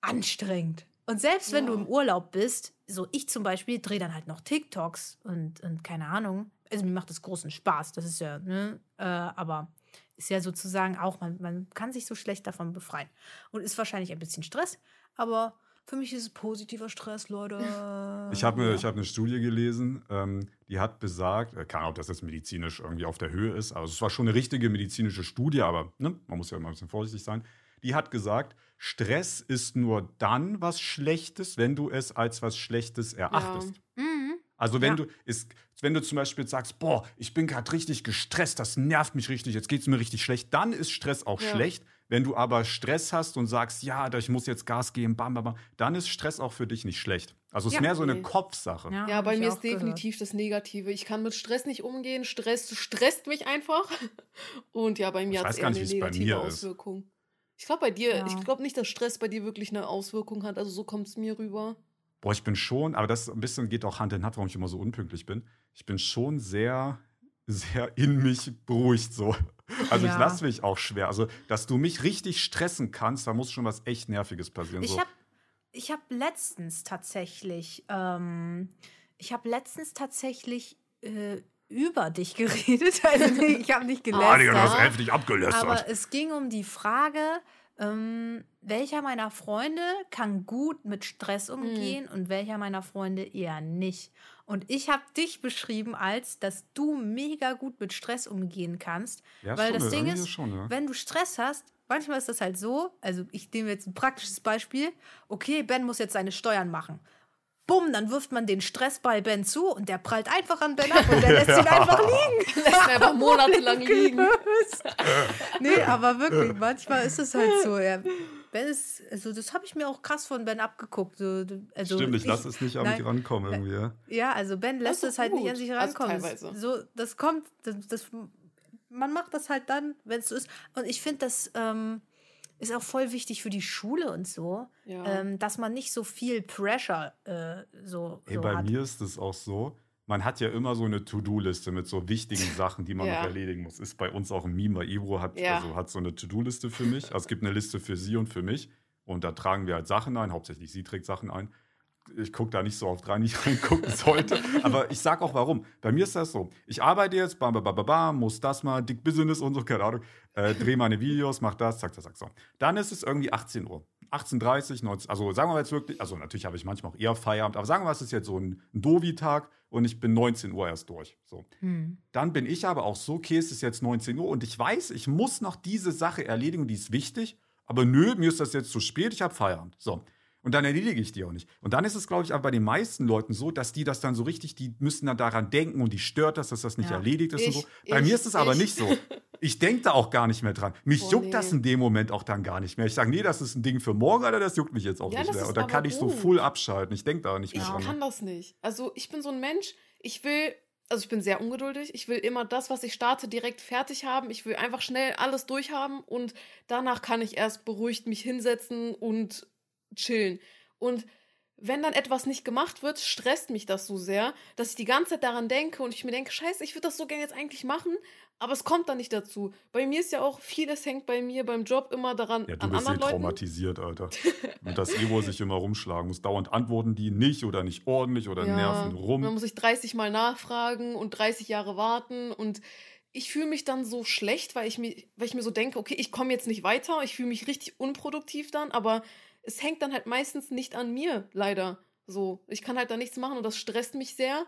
anstrengend. Und selbst wenn du Ja. im Urlaub bist, so ich zum Beispiel, drehe dann halt noch TikToks und, und keine Ahnung. Also mir macht das großen Spaß, das ist ja, ne? Äh, aber ist ja sozusagen auch, man, man kann sich so schlecht davon befreien. Und ist wahrscheinlich ein bisschen Stress, aber für mich ist es positiver Stress, Leute. Ich habe Ja. ich hab eine Studie gelesen, ähm, die hat besagt, äh, keine Ahnung, ob das jetzt medizinisch irgendwie auf der Höhe ist, also es war schon eine richtige medizinische Studie, aber ne, man muss ja immer ein bisschen vorsichtig sein. Die hat gesagt, Stress ist nur dann was Schlechtes, wenn du es als was Schlechtes erachtest. Mhm. Also wenn Ja. du ist, wenn du zum Beispiel sagst, boah, ich bin gerade richtig gestresst, das nervt mich richtig, jetzt geht es mir richtig schlecht, dann ist Stress auch Ja. schlecht. Wenn du aber Stress hast und sagst, ja, da- ich muss jetzt Gas geben, bam, bam, bam, dann ist Stress auch für dich nicht schlecht. Also es ist Ja. mehr so eine Nee. Kopfsache. Ja, hab bei mir ist definitiv das Negative. Ich kann mit Stress nicht umgehen. Stress stresst mich einfach. Und ja, bei mir Ich hat weiß es gar eher nicht, eine wie es bei negative mir ist. Auswirkung. Ich glaube bei dir, Ja. ich glaube nicht, dass Stress bei dir wirklich eine Auswirkung hat. Also so kommt es mir rüber. Boah, ich bin schon, aber das ein bisschen geht auch Hand in Hand, warum ich immer so unpünktlich bin. Ich bin schon sehr, sehr in mich beruhigt so. Also ich Ja. lasse mich auch schwer. Also, dass du mich richtig stressen kannst, da muss schon was echt Nerviges passieren. Ich so. habe ich hab letztens tatsächlich, ähm, ich habe letztens tatsächlich äh, über dich [laughs] geredet. Also ich habe nicht Ah, Digga, du hast gelästert. heftig abgelästert. aber es ging um die Frage, ähm, welcher meiner Freunde kann gut mit Stress Mhm. umgehen und welcher meiner Freunde eher nicht. Und ich habe dich beschrieben als, dass du mega gut mit Stress umgehen kannst. ja, weil schon, das Ding ist, schon, ja. wenn du Stress hast, manchmal ist das halt so, also ich nehme jetzt ein praktisches Beispiel, okay, Ben muss jetzt seine Steuern machen. Bumm, dann wirft man den Stress bei Ben zu und der prallt einfach an Ben ab und [laughs] der lässt ihn einfach liegen. [laughs] Lässt einfach monatelang [laughs] liegen. Nee, aber wirklich, manchmal ist es halt so. Ja. Ben ist, also das habe ich mir auch krass von Ben abgeguckt. So, also Stimmt, ich lasse es nicht an mich nein, rankommen irgendwie. Ja. Ja, also Ben lässt ist es halt nicht an sich Also rankommen. teilweise. Das, so, das kommt, das, das, man macht das halt dann, wenn es so ist. Und ich finde, das ähm, ist auch voll wichtig für die Schule und so, Ja. ähm, dass man nicht so viel Pressure äh, so, Ey, so bei hat. mir ist es auch so, man hat ja immer so eine To-Do-Liste mit so wichtigen [laughs] Sachen, die man Ja. noch erledigen muss. Ist bei uns auch ein Meme, weil Ebro hat, Ja. also hat so eine To-Do-Liste für mich. Also es gibt eine Liste für sie und für mich. Und da tragen wir halt Sachen ein, hauptsächlich sie trägt Sachen ein. Ich gucke da nicht so oft rein, wie ich [laughs] reingucken sollte. Aber ich sag auch warum. Bei mir ist das so. Ich arbeite jetzt, bam, bam, bam, bam, muss das mal, Dick Business und so, keine Ahnung. Äh, drehe meine Videos, mach das, zack, zack, zack, so. Dann ist es irgendwie 18 Uhr. 18.30 19, also sagen wir jetzt wirklich, also natürlich habe ich manchmal auch eher Feierabend, aber sagen wir, es ist jetzt so ein, ein Dovi-Tag und ich bin 19 Uhr erst durch. So. Hm. Dann bin ich aber auch so, okay, es ist jetzt 19 Uhr und ich weiß, ich muss noch diese Sache erledigen, die ist wichtig, aber nö, mir ist das jetzt zu spät, ich habe Feierabend. So. Und dann erledige ich die auch nicht. Und dann ist es, glaube ich, aber bei den meisten Leuten so, dass die das dann so richtig, die müssen dann daran denken und die stört das, dass das nicht Ja. erledigt ist Ich- und so. Bei ich- mir ist es aber ich. nicht so. Ich denke da auch gar nicht mehr dran. Mich Oh, juckt nee. das in dem Moment auch dann gar nicht mehr. Ich sage, nee, das ist ein Ding für morgen, oder das juckt mich jetzt auch Ja, nicht mehr. Und da aber kann ich so full abschalten. Ich denke da nicht mehr Ich dran. kann das nicht. Also ich bin so ein Mensch, ich will, also ich bin sehr ungeduldig. Ich will immer das, was ich starte, direkt fertig haben. Ich will einfach schnell alles durchhaben und danach kann ich erst beruhigt mich hinsetzen und chillen. Und wenn dann etwas nicht gemacht wird, stresst mich das so sehr, dass ich die ganze Zeit daran denke und ich mir denke, scheiße, ich würde das so gerne jetzt eigentlich machen, aber es kommt dann nicht dazu. Bei mir ist ja auch vieles hängt bei mir beim Job immer daran Ja, du an bist eh anderen Leuten. traumatisiert, Alter. [laughs] Und das Ego sich immer rumschlagen muss. Dauernd antworten die nicht oder nicht ordentlich oder nerven rum. Man muss sich 30 Mal nachfragen und 30 Jahre warten und ich fühle mich dann so schlecht, weil ich mir, weil ich mir so denke, okay, ich komme jetzt nicht weiter, ich fühle mich richtig unproduktiv dann, aber es hängt dann halt meistens nicht an mir, leider. So, ich kann halt da nichts machen und das stresst mich sehr.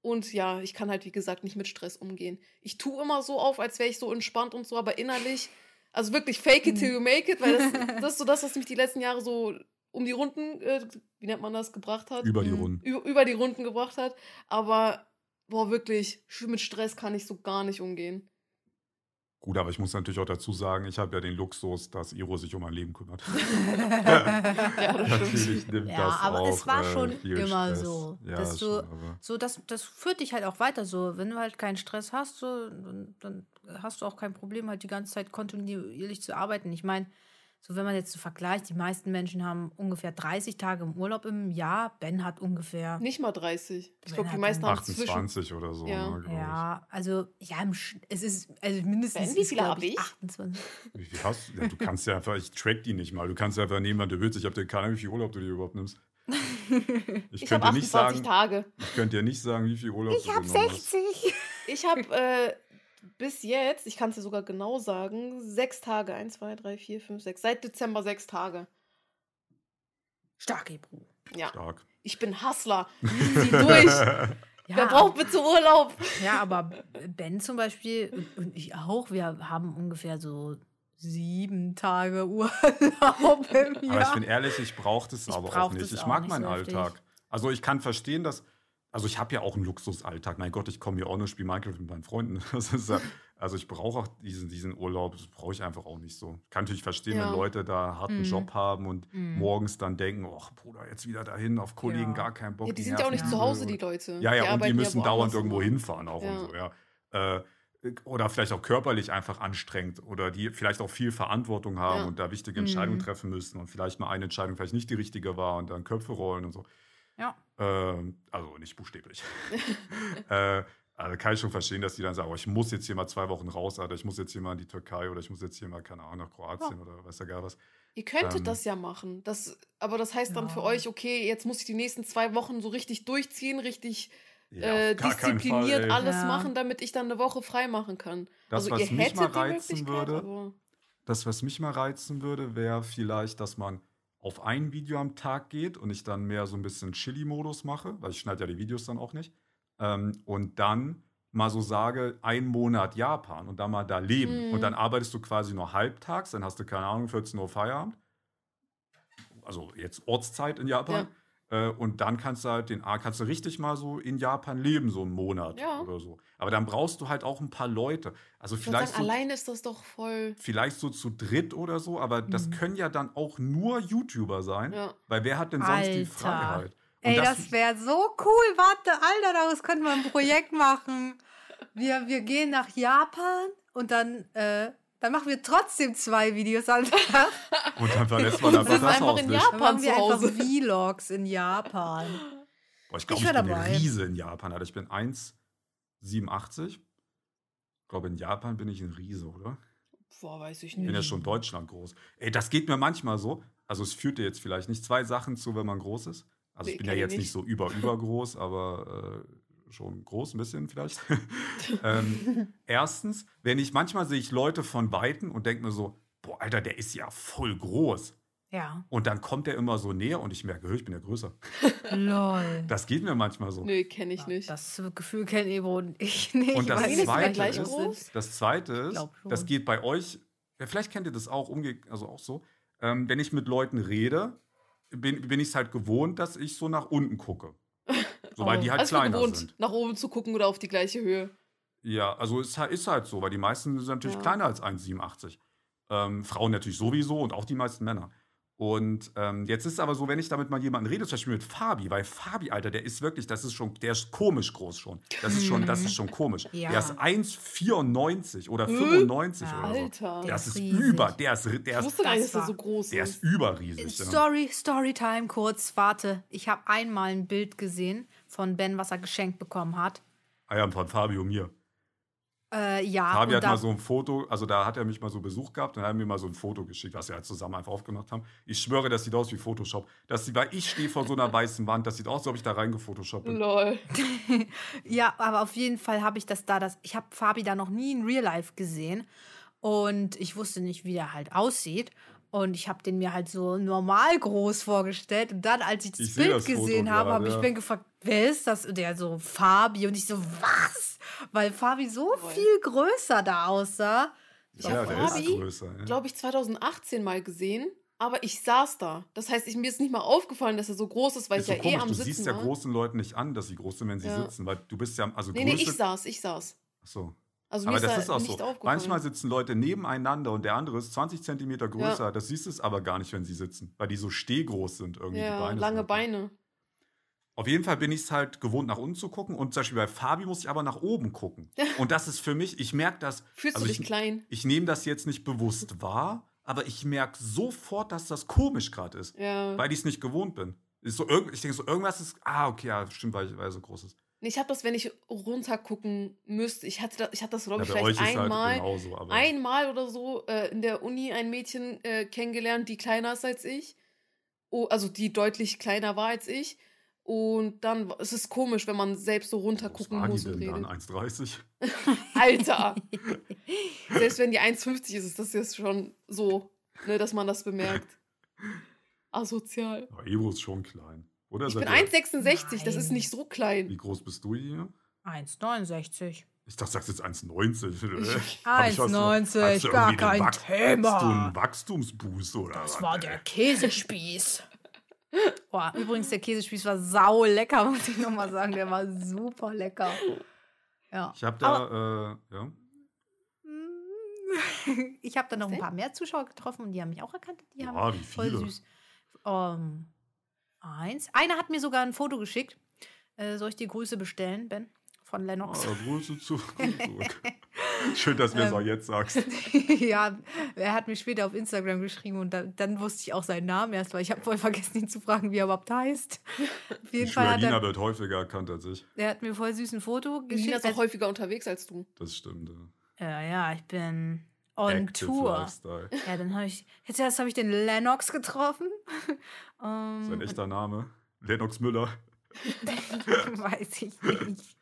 Und ja, ich kann halt, wie gesagt, nicht mit Stress umgehen. Ich tue immer so auf, als wäre ich so entspannt und so, aber innerlich, also wirklich fake it till you make it, weil das, [laughs] das ist so das, was mich die letzten Jahre so um die Runden, äh, wie nennt man das, gebracht hat. Über die Mhm. Runden. Über, über die Runden gebracht hat. Aber, boah, wirklich, mit Stress kann ich so gar nicht umgehen. Gut, aber ich muss natürlich auch dazu sagen, ich habe ja den Luxus, dass Iro sich um mein Leben kümmert. [laughs] [laughs] Ja. Natürlich nimmt Ja, das aber auch es war äh, schon viel immer Stress. so, Ja, dass das du- schon, So, das, das führt dich halt auch weiter so. Wenn du halt keinen Stress hast, so, dann, dann hast du auch kein Problem, halt die ganze Zeit kontinuierlich zu arbeiten. Ich meine, so wenn man jetzt so vergleicht, die meisten Menschen haben ungefähr 30 Tage im Urlaub im Jahr. Ben hat ungefähr. Nicht mal 30. Ich Wenn glaube, die meisten haben 28 oder so. Ja. Ne, Ja, also ja, im Sch- es ist also mindestens Ben, wie viele glaub hab ich? 28. ich. Wie viel hast du? Ja, du kannst ja einfach, ich track die nicht mal. Du kannst ja einfach nehmen, wann du willst. Ich habe dir keine Ahnung, wie viel Urlaub du dir überhaupt nimmst. [laughs] Ich, Ich könnte habe dir nicht 28 sagen, Tage. ich könnte dir nicht sagen, wie viel Urlaub Ich du hab genommen hast. 60. Ich habe äh, bis jetzt, ich kann es dir sogar genau sagen, sechs Tage. Eins, zwei, drei, vier, fünf, sechs. Seit Dezember sechs Tage. Stark, Ebru. Ja, Stark. ich bin Hustler. Zieh [laughs] durch. [laughs] Ja, Wer braucht bitte Urlaub? Ja, aber Ben zum Beispiel und- ich auch, wir haben ungefähr so sieben Tage Urlaub im Jahr. Aber ich bin ehrlich, ich brauche das Ich aber brauch auch nicht. Ich auch mag nicht meinen so. Alltag. Also ich kann verstehen, dass. Also ich habe ja auch einen Luxusalltag. Mein Gott, ich komme hier auch nur, spiele Minecraft mit meinen Freunden. [laughs] Ja- also ich brauche auch diesen, diesen Urlaub. Das brauche ich einfach auch nicht so. Ich kann natürlich verstehen, Ja. wenn Leute da harten Mhm. Job haben und Mhm. morgens dann denken, ach Bruder, jetzt wieder dahin, auf Kollegen Ja. gar keinen Bock. Ja, die sind ja auch nicht zu Hause, die Leute. ja, ja, und die müssen dauernd irgendwo hinfahren auch und so, ja. Äh, oder vielleicht auch körperlich einfach anstrengend oder die vielleicht auch viel Verantwortung haben und da wichtige Entscheidungen Mhm. treffen müssen und vielleicht mal eine Entscheidung vielleicht nicht die richtige war und dann Köpfe rollen und so. Ja. Ähm, also nicht buchstäblich. [laughs] äh, also kann ich schon verstehen, dass die dann sagen, oh, ich muss jetzt hier mal zwei Wochen raus, Alter, ich muss jetzt hier mal in die Türkei oder ich muss jetzt hier mal, keine Ahnung, nach Kroatien oder weiß ja gar was. Ihr könntet Ähm, das ja machen. Das, aber das heißt dann Ja. für euch, okay, jetzt muss ich die nächsten zwei Wochen so richtig durchziehen, richtig Ja, äh, diszipliniert Fall, alles Ja. machen, damit ich dann eine Woche frei machen kann. Das, also was ihr mich hättet mal die reizen Möglichkeit, würde, Das, was mich mal reizen würde, wäre vielleicht, dass man auf ein Video am Tag geht und ich dann mehr so ein bisschen Chili-Modus mache, weil ich schneide ja die Videos dann auch nicht. Ähm, und dann mal so sage, ein Monat Japan und dann mal da leben. Mhm. Und dann arbeitest du quasi nur halbtags, dann hast du, keine Ahnung, 14 Uhr Feierabend. Also jetzt Ortszeit in Japan. Äh, und dann kannst du halt den A, kannst du richtig mal so in Japan leben, so einen Monat Ja. oder so. Aber dann brauchst du halt auch ein paar Leute. Also vielleicht sagen, so alleine ist das doch voll. vielleicht so zu dritt oder so, aber das Mhm. können ja dann auch nur YouTuber sein, Ja. weil wer hat denn sonst die Alter. Freiheit? Und Ey, das, wäre so cool. Warte, Alter, daraus könnten wir ein Projekt machen. Wir, wir gehen nach Japan und dann, äh, dann machen wir trotzdem zwei Videos am Tag. [laughs] und dann verlässt man einfach das einfach Haus in nicht. Japan. Dann machen wir einfach Vlogs in Japan. Boah, ich glaube, Ich ich, bin ein dabei. Riese in Japan. Alter. Ich bin 1,87. Ich glaube, in Japan bin ich ein Riese, oder? Boah, weiß ich Ich bin nicht. ja schon Deutschland groß. Ey, das geht mir manchmal so. Also es führt dir jetzt vielleicht nicht zwei Sachen zu, wenn man groß ist. Also ich bin ja jetzt nicht nicht. so über über groß, aber äh, schon groß ein bisschen vielleicht. [laughs] ähm, erstens, wenn ich manchmal sehe ich Leute von Weitem und denke mir so, boah, Alter, der ist ja voll groß. Ja. Und dann kommt er immer so näher und ich merke, ich bin ja größer. [laughs] Lol. Das geht mir manchmal so. Nee, kenne ich nicht. Das Gefühl kennen Ebro und ich nicht. Und das Zweite ist- groß? Das zweite ist, das geht bei euch, ja, vielleicht kennt ihr das auch, umge also auch so, ähm, wenn ich mit Leuten rede, bin, bin ich es halt gewohnt, dass ich so nach unten gucke. [laughs] So, weil Oh. die halt Also kleiner gewohnt, sind. nach oben zu gucken oder auf die gleiche Höhe. Ja, also ist halt, ist halt so, weil die meisten sind natürlich Ja. kleiner als 1,87. Ähm, Frauen natürlich sowieso und auch die meisten Männer. Und ähm, jetzt ist es aber so, wenn ich damit mal jemanden rede, zum Beispiel mit Fabi, weil Fabi, Alter, der ist wirklich, das ist schon, der ist komisch groß schon. Das ist schon, das ist schon komisch. [laughs] Ja. Der ist 1,94 oder Hm? 95 Ja. oder so. Alter. Der Das ist ist über, der ist, der Ich ist, wusste gar nicht, das dass er war- so groß der ist. ist überriesig. Ja. Story, Storytime kurz. Warte, ich habe einmal ein Bild gesehen von Ben, was er geschenkt bekommen hat. Ah ja, von Fabio und mir. Äh, ja, Fabi und hat mal so ein Foto, also da hat er mich mal so Besuch gehabt und hat mir mal so ein Foto geschickt, was wir halt zusammen einfach aufgemacht haben. Ich schwöre, das sieht aus wie Photoshop. Das sieht, weil ich stehe vor so einer weißen Wand, das sieht aus, als ob ich da reingefotoshoppt bin. Lol. [laughs] ja, aber auf jeden Fall habe ich das da, das, ich habe Fabi da noch nie in Real Life gesehen und ich wusste nicht, wie der halt aussieht. Und ich habe den mir halt so normal groß vorgestellt. Und dann, als ich das Ich Bild das gesehen habe, habe ich ja. Ben gefragt, wer ist das? Und der so, Fabi. Und ich so, was? Weil Fabi so Voll. viel größer da aussah. Ich ja, hab der ist Fabi, größer. Ja. Glaube ich, 2018 mal gesehen. Aber ich saß da. Das heißt, ich, mir ist nicht mal aufgefallen, dass er so groß ist, weil ist ich so ja komisch, eh am du Sitzen siehst ja großen Leuten nicht an, dass sie groß sind, wenn sie Ja. sitzen, weil du bist ja, also Nee, nee, ich saß, ich saß. Ach so. Also Aber das ist auch so. Manchmal sitzen Leute nebeneinander und der andere ist 20 Zentimeter größer. Das siehst du es aber gar nicht, wenn sie sitzen, weil die so stehgroß sind irgendwie. die ja, Beine lange sind. Beine. Auf jeden Fall bin ich es halt gewohnt, nach unten zu gucken. Und zum Beispiel bei Fabi muss ich aber nach oben gucken. [laughs] Und das ist für mich, ich merke das. Fühlst also du dich ich, klein? Ich nehme das jetzt nicht bewusst [laughs] wahr, aber ich merke sofort, dass das komisch gerade ist, Ja. weil ich es nicht gewohnt bin. Ist so, ich denke so, irgendwas ist. Ah, okay, ja, stimmt, weil, weil er so groß ist. Ich habe das, wenn ich runtergucken müsste. Ich hatte das, ich hatte das, glaube Ja, ich, euch vielleicht halt einmal, genauso. Aber einmal oder so äh, in der Uni ein Mädchen äh, kennengelernt, die kleiner ist als ich. Oh, also die deutlich kleiner war als ich. Und dann es ist komisch, wenn man selbst so was runtergucken war die muss und denn dann? redet. 1,30? [laughs] Alter! [laughs] Selbst wenn die 1,50 ist, ist das jetzt schon so, ne, dass man das bemerkt. [laughs] Asozial. Aber Evo ist schon klein. Oder? Ich bin ihr- 1,66, das ist nicht so klein. Wie groß bist du hier? 1,69. Ich dachte, du sagst jetzt 1,90. Hab ich was- 1,90, hast du gar irgendwie den kein Hast du Thema. einen Wachstumsboost oder Das was, war der Käsespieß. Boah, übrigens, der Käsespieß war sau lecker, [laughs] muss ich nochmal sagen. Der war super lecker. Ja. Ich habe da, äh, ja. [laughs] Ich habe dann noch ein paar mehr Zuschauer getroffen und die haben mich auch erkannt. Die haben Ja, wie voll viele? süß. Ähm, eins. Einer hat mir sogar ein Foto geschickt. Äh, soll ich dir Grüße bestellen, Ben? Von Lennox. Ah, Grüße zu. [laughs] Schön, dass du mir das Ähm. auch jetzt sagst. [laughs] ja, er hat mir später auf Instagram geschrieben und da, dann wusste ich auch seinen Namen erst, weil ich habe voll vergessen, ihn zu fragen, wie er überhaupt heißt. Auf jeden Ich Fall schwöre, hat Lina er, wird häufiger erkannt als ich. er hat mir voll süß ein Foto Lina geschickt. ist auch häufiger unterwegs als du. Das stimmt. ja. ja, ja, ich bin on Active Tour. Lifestyle. Ja, dann habe ich, jetzt erst habe ich den Lennox getroffen. [laughs] Ähm, Sein echter Name. Lennox Müller. [laughs] Weiß ich nicht.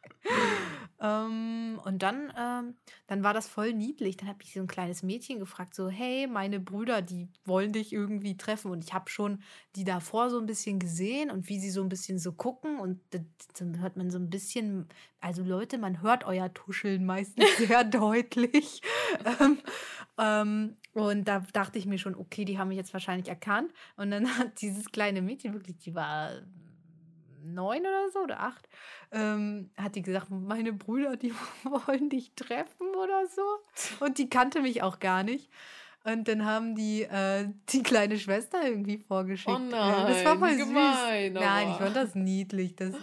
Ähm, und dann, ähm, dann war das voll niedlich. Dann habe ich so ein kleines Mädchen gefragt, so, hey, meine Brüder, die wollen dich irgendwie treffen. Und ich habe schon die davor so ein bisschen gesehen und wie sie so ein bisschen so gucken. Und da- dann hört man so ein bisschen, also Leute, man hört euer Tuscheln meistens [laughs] sehr deutlich. ähm, ähm, und da dachte ich mir schon, okay, die haben mich jetzt wahrscheinlich erkannt. Und dann hat dieses kleine Mädchen wirklich, die war neun oder so oder acht, ähm, hat die gesagt, meine Brüder, die [laughs] wollen dich treffen oder so. Und die kannte mich auch gar nicht. Und dann haben die äh, die kleine Schwester irgendwie vorgeschickt. Oh Äh, das war nein, voll wie süß. gemein, Nein, ich fand das niedlich. Das,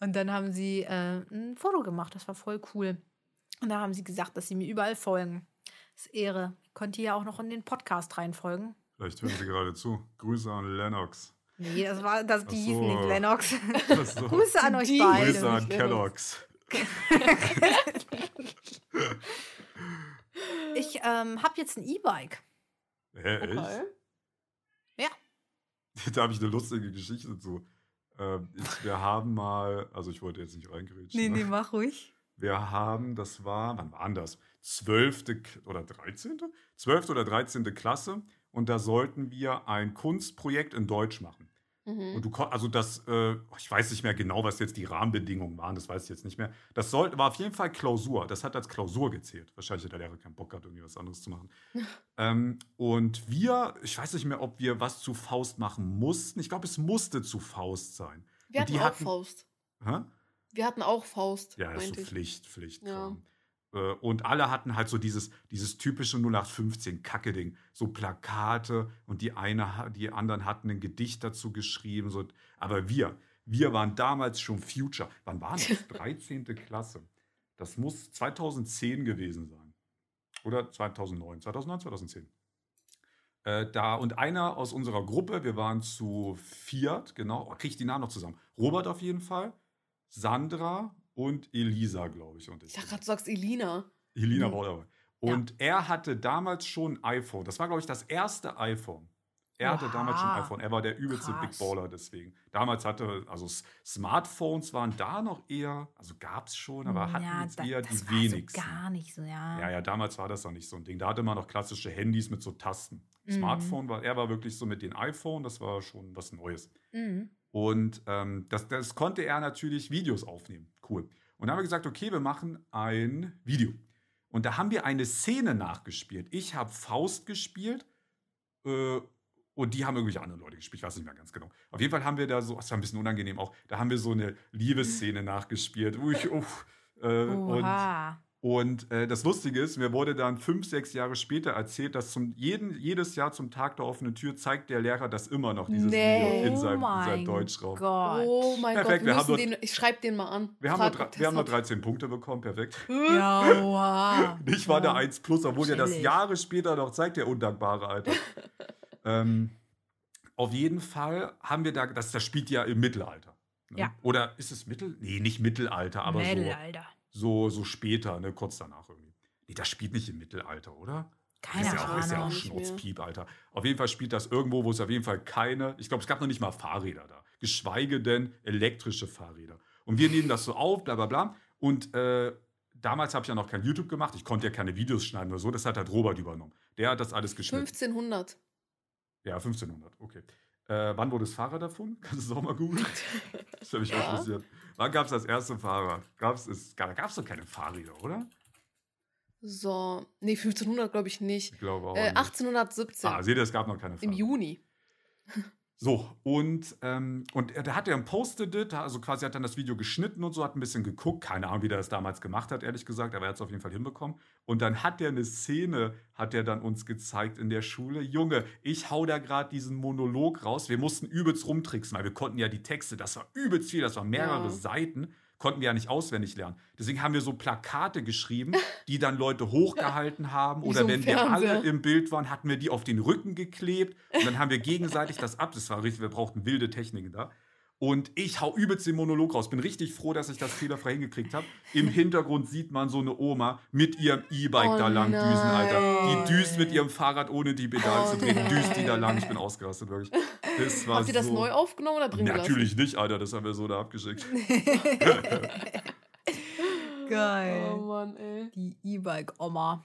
und dann haben sie äh, ein Foto gemacht. Das war voll cool. Und da haben sie gesagt, dass sie mir überall folgen. Das ist Ehre. Ich konnte ja auch noch in den Podcast reinfolgen. Vielleicht hören Sie gerade zu. Grüße an Lennox. Nee, das war, das, die hießen so. nicht Lennox. [laughs] So. Grüße an euch Die beide. Grüße an. Kellogg's. [laughs] Ich ähm, habe jetzt ein E-Bike. Hä, echt? Okay. [laughs] Da habe ich eine lustige Geschichte zu. Ähm, ich, wir haben mal, also ich wollte jetzt nicht reingrätschen. Nee, ne? nee, mach ruhig. Wir haben, das war, wann war denn das? Zwölfte K- oder dreizehnte? Zwölfte oder dreizehnte Klasse. Und da sollten wir ein Kunstprojekt in Deutsch machen. Mhm. Und du also das, äh, ich weiß nicht mehr genau, was jetzt die Rahmenbedingungen waren, das weiß ich jetzt nicht mehr. Das sollte, war auf jeden Fall Klausur. Das hat als Klausur gezählt. Wahrscheinlich hat der Lehrer keinen Bock gehabt, irgendwie was anderes zu machen. [laughs] ähm, und wir, ich weiß nicht mehr, ob wir was zu Faust machen mussten. Ich glaube, es musste zu Faust sein. Wir hatten auch hatten- Faust. Hä? Wir hatten auch Faust, Ja, das ist so. Pflicht, Pflicht. Ja. Und alle hatten halt so dieses, dieses typische 0815-Kacke-Ding. So Plakate und die, eine, die anderen hatten ein Gedicht dazu geschrieben. So. Aber wir, wir waren damals schon Future. Wann war das? [laughs] 13. Klasse. Das muss 2010 gewesen sein. Oder 2009. 2009, 2010. Äh, da und einer aus unserer Gruppe, wir waren zu viert, genau, oh, kriege ich die Namen noch zusammen. Robert auf jeden Fall, Sandra und Elisa, glaube ich. Und ich dachte gerade, du sagst Elina. Elina war dabei. Und ja. er hatte damals schon ein iPhone. Das war, glaube ich, das erste iPhone. Er hatte damals schon ein iPhone. Er war der übelste Krass. Big Baller deswegen. Damals hatte, also Smartphones waren da noch eher, also gab es schon, aber hatten ja, jetzt da, eher die wenigsten. So gar nicht so, ja. Ja, ja, damals war das noch nicht so ein Ding. Da hatte man noch klassische Handys mit so Tasten. Mhm. Smartphone war, er war wirklich so mit den iPhone, das war schon was Neues. Mhm. Und ähm, das, das konnte er natürlich Videos aufnehmen. Cool. Und dann haben wir gesagt, okay, wir machen ein Video. Und da haben wir eine Szene nachgespielt. Ich habe Faust gespielt äh, und die haben irgendwelche anderen Leute gespielt, ich weiß nicht mehr ganz genau. Auf jeden Fall haben wir da so, das war ein bisschen unangenehm auch, da haben wir so eine Liebesszene nachgespielt. Ui, uff, äh, und und äh, das Lustige ist, mir wurde dann fünf, sechs Jahre später erzählt, dass zum jeden, jedes Jahr zum Tag der offenen Tür zeigt der Lehrer das immer noch, dieses nee. Video in seinem, oh in seinem Deutschraum. Gott. Oh mein perfekt. Gott, wir haben den, ich schreibe den mal an. Wir haben, nur, wir haben nur 13 Punkte bekommen, perfekt. Ja, [laughs] wow. Ich war der 1 plus, obwohl er das Jahre später noch zeigt, der undankbare Alter. [laughs] ähm, auf jeden Fall haben wir da, das, das spielt ja im Mittelalter. Ne? Ja. Oder ist es Mittel? Nee, nicht Mittelalter, aber Mittelalter. so, so, so später, ne, kurz danach irgendwie. Nee, das spielt nicht im Mittelalter, oder? Keine ist ja Ahnung. Auch, ist ja auch Schnurzpiep, Alter. Auf jeden Fall spielt das irgendwo, wo es auf jeden Fall keine, ich glaube, es gab noch nicht mal Fahrräder da. Geschweige denn elektrische Fahrräder. Und wir nehmen das so auf, bla bla bla. Und äh, damals habe ich ja noch kein YouTube gemacht. Ich konnte ja keine Videos schneiden oder so. Das hat halt Robert übernommen. Der hat das alles geschnitten. 1500. Ja, 1500, okay. Äh, wann wurde das Fahrrad davon? [laughs] Kannst du es auch mal googeln? [laughs] Das habe mich ja. interessiert. Wann gab es das erste Fahrrad? Gab's, es, da gab es doch keine Fahrräder, oder? So, nee, 1500 glaube ich nicht. Ich glaube auch. Äh, 1817. Ah, seht ihr, es gab noch keine Fahrräder. Im Juni. So, und, ähm, und da hat er ein Post-it, also quasi hat dann das Video geschnitten und so, hat ein bisschen geguckt. Keine Ahnung, wie der das damals gemacht hat, ehrlich gesagt, aber er hat es auf jeden Fall hinbekommen. Und dann hat er eine Szene, hat er dann uns gezeigt in der Schule. Junge, ich hau da gerade diesen Monolog raus. Wir mussten übelst rumtricksen, weil wir konnten ja die Texte, das war übelst viel, das waren mehrere ja. Seiten konnten wir ja nicht auswendig lernen. Deswegen haben wir so Plakate geschrieben, [laughs] die dann Leute hochgehalten haben. Oder so wenn wir alle im Bild waren, hatten wir die auf den Rücken geklebt. Und dann haben wir gegenseitig das ab. Das war richtig, wir brauchten wilde Techniken da. Und ich hau übelst den Monolog raus. Bin richtig froh, dass ich das fehlerfrei hingekriegt habe. Im Hintergrund sieht man so eine Oma mit ihrem E-Bike oh da lang nein. düsen, Alter. Die düst mit ihrem Fahrrad, ohne die Pedale oh zu drehen. Düst die da lang. Ich bin ausgerastet, wirklich. Das war Habt ihr das neu aufgenommen oder drin Natürlich nicht, Alter. Das haben wir so da abgeschickt. [laughs] Geil. Oh Mann, ey. Die E-Bike-Oma.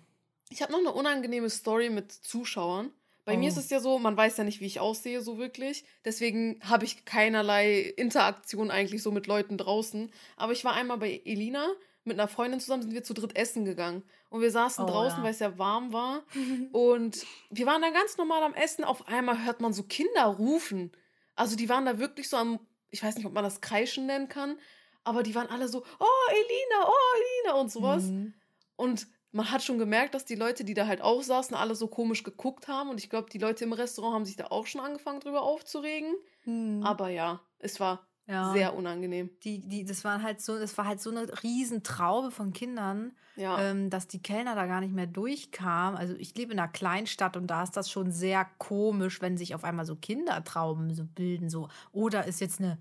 Ich habe noch eine unangenehme Story mit Zuschauern. Bei oh. mir ist oh. es ja so, man weiß ja nicht, wie ich aussehe, so wirklich. Deswegen habe ich keinerlei Interaktion eigentlich so mit Leuten draußen. Aber ich war einmal bei Elina mit einer Freundin zusammen, sind wir zu dritt essen gegangen. Und wir saßen oh, draußen, ja. weil es ja warm war. [laughs] und wir waren da ganz normal am Essen. Auf einmal hört man so Kinder rufen. Also die waren da wirklich so am, ich weiß nicht, ob man das Kreischen nennen kann, aber die waren alle so, oh, Elina, oh, Elina und sowas. Mhm. Und man hat schon gemerkt, dass die Leute, die da halt auch saßen, alle so komisch geguckt haben. Und ich glaube, die Leute im Restaurant haben sich da auch schon angefangen, drüber aufzuregen. Hm. Aber ja, es war ja. sehr unangenehm. Die, die, das war halt so, das war halt so eine Riesentraube von Kindern, ja. ähm, dass die Kellner da gar nicht mehr durchkamen. Also ich lebe in einer Kleinstadt und da ist das schon sehr komisch, wenn sich auf einmal so Kindertrauben so bilden. So, oder ist jetzt eine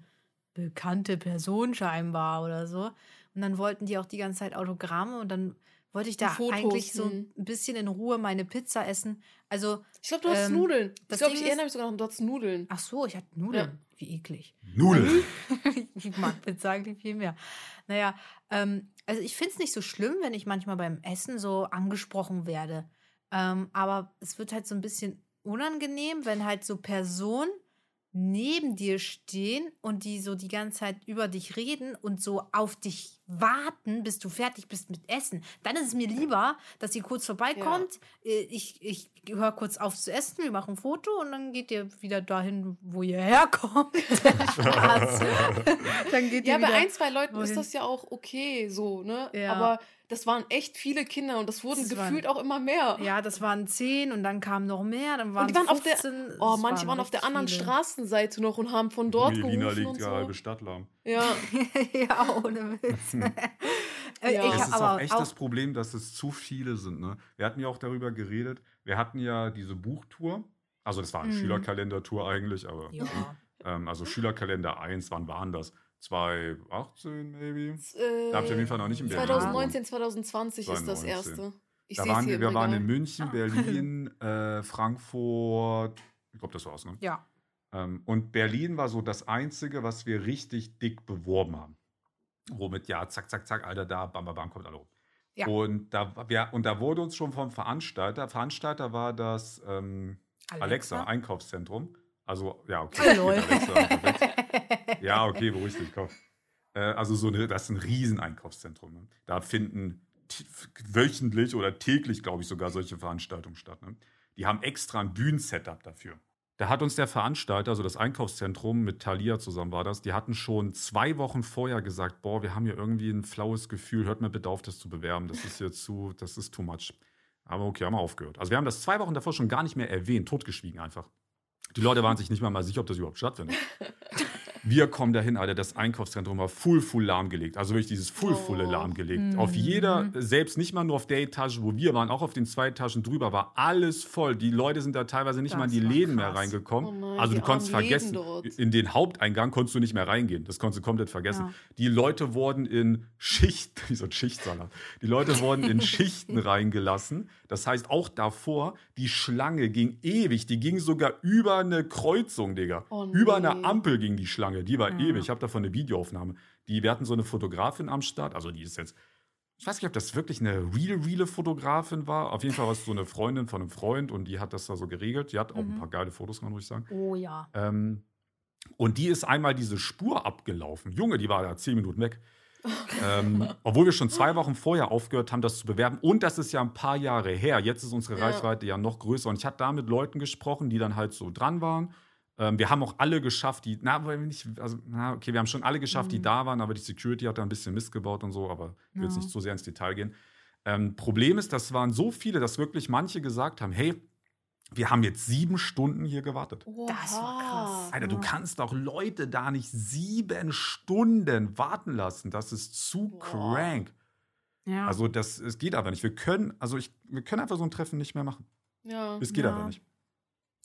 bekannte Person scheinbar oder so. Und dann wollten die auch die ganze Zeit Autogramme und dann wollte ich da Fotos, eigentlich so ein bisschen in Ruhe meine Pizza essen. Also ich glaube, du hast ähm, Nudeln. Das ich glaube, ich erinnere mich sogar noch, du hast Nudeln. Ach so, ich hatte Nudeln. Ja. Wie eklig. Nudeln. [laughs] ich mag Pizza eigentlich viel mehr. Naja, ähm, also ich finde es nicht so schlimm, wenn ich manchmal beim Essen so angesprochen werde. Ähm, aber es wird halt so ein bisschen unangenehm, wenn halt so Personen neben dir stehen und die so die ganze Zeit über dich reden und so auf dich warten, bis du fertig bist mit Essen. Dann ist es mir lieber, dass ihr kurz vorbeikommt. Äh, Ich, ich höre kurz auf zu essen, wir machen ein Foto und dann geht ihr wieder dahin, wo ihr herkommt. Spaß. [laughs] dann geht Ja, ihr bei ein, zwei Leuten ist wohin. das ja auch okay, so, ne? Ja. Aber das waren echt viele Kinder und das wurden Das waren- gefühlt auch immer mehr. Ja, das waren zehn und dann kamen noch mehr. Dann waren und die waren 15, auf der, oh, manche waren auf der anderen viele. Straßenseite noch und haben von dort Melina gerufen liegt und die so. halbe Stadt lahm. Ja, [laughs] ja, ohne Witz. [laughs] Äh, Ja. ich Es ist aber auch echt auch, das Problem, dass es zu viele sind. Ne? Wir hatten ja auch darüber geredet. Wir hatten ja diese Buchtour. Also das war eine Mhm. Schülerkalendertour eigentlich, aber Ja. [laughs] ähm, also Schülerkalender 1, wann waren das? 2018 maybe? äh, Da hab ich auf jeden Fall noch nicht in Berlin 2019, 2020 ist das 2019. erste. Ich da sehe es waren hier wir, im wir waren in München, Berlin, äh, Frankfurt. Ich glaube, das war's. Ne? ja. Ähm, und Berlin war so das Einzige, was wir richtig dick beworben haben. Womit, ja, zack, zack, zack, Alter, da, bam, bam, bam, kommt alle rum. Ja. Und, da, wir, und da wurde uns schon vom Veranstalter, Veranstalter war das ähm, Alexa. Einkaufszentrum. Also, ja, okay. Alexa, perfekt. [laughs] Ja, okay, beruhig dich, komm. Äh, also so eine, das ist ein Rieseneinkaufszentrum. Ne? Da finden wöchentlich oder täglich, glaube ich, sogar solche Veranstaltungen statt. Ne? Die haben extra ein Bühnensetup dafür. Da hat uns der Veranstalter, also das Einkaufszentrum mit Thalia zusammen war das, die hatten schon zwei Wochen vorher gesagt, boah, wir haben hier irgendwie ein flaues Gefühl, hört mir bitte auf, das zu bewerben. Das ist jetzt zu, das ist too much. Aber okay, haben wir aufgehört. Also wir haben das zwei Wochen davor schon gar nicht mehr erwähnt, totgeschwiegen einfach. Die Leute waren sich nicht mal, mal sicher, ob das überhaupt stattfindet. [laughs] Wir kommen dahin, Alter, das Einkaufszentrum war full, full lahmgelegt. Also wirklich dieses full, fulle Oh. lahmgelegt. Mhm. Auf jeder, selbst nicht mal nur auf der Etage, wo wir waren, auch auf den zwei Etagen drüber, war alles voll. Die Leute sind da teilweise nicht Das mal in die Läden mehr krass. reingekommen. Oh nein, also du konntest vergessen, in den Haupteingang konntest du nicht mehr reingehen. Das konntest du komplett vergessen. Ja. Die Leute wurden in Schicht, [laughs] wie so ein Schichtsalat. Die Leute wurden in [laughs] Schichten reingelassen. Das heißt, auch davor, die Schlange ging ewig. Die ging sogar über eine Kreuzung, Digga. Oh über nee. eine Ampel ging die Schlange. Die war Ja. ewig. Ich habe davon eine Videoaufnahme. Die, wir hatten so eine Fotografin am Start. Also die ist jetzt, ich weiß nicht, ob das wirklich eine real, reale Fotografin war. Auf jeden Fall war es so eine Freundin von einem Freund und die hat das da so geregelt. Die hat auch ein Mhm. paar geile Fotos gemacht, muss ich sagen. Oh ja. Ähm, und die ist einmal diese Spur abgelaufen. Junge, die war da zehn Minuten weg. Ähm, obwohl wir schon zwei Wochen vorher aufgehört haben, das zu bewerben. Und das ist ja ein paar Jahre her. Jetzt ist unsere Ja. Reichweite ja noch größer. Und ich hatte da mit Leuten gesprochen, die dann halt so dran waren. Ähm, wir haben auch alle geschafft, die, na, nicht, also, na, okay, wir haben schon alle geschafft, die Mhm. da waren, aber die Security hat da ein bisschen Mist gebaut und so, aber ich will jetzt Ja. nicht so sehr ins Detail gehen. Ähm, Problem ist, das waren so viele, dass wirklich manche gesagt haben, hey, wir haben jetzt sieben Stunden hier gewartet. Das war krass. Alter, du kannst doch Leute da nicht sieben Stunden warten lassen. Das ist zu Boah. crank. Ja. Also das es geht aber nicht. Wir können, also ich, wir können einfach so ein Treffen nicht mehr machen. Ja. Es geht Ja. einfach nicht.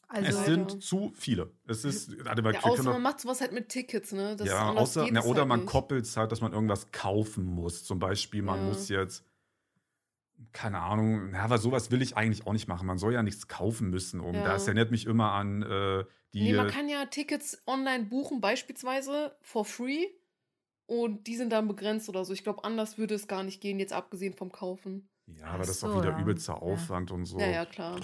also, es Leider. sind zu viele. Es ist, mal, ja, außer man macht sowas halt mit Tickets, ne? Das ja, außer, na, oder halt man koppelt es halt, dass man irgendwas kaufen muss. Zum Beispiel, man Ja. muss jetzt, keine Ahnung, na, aber sowas will ich eigentlich auch nicht machen. Man soll ja nichts kaufen müssen. Um. Ja. Das erinnert mich immer an äh, die. Nee, man kann ja Tickets online buchen, beispielsweise for free. Und die sind dann begrenzt oder so. Ich glaube, anders würde es gar nicht gehen, jetzt abgesehen vom Kaufen. ja, aber das ist auch wieder ja. übelster Ja. Aufwand und so. Ja, ja, klar.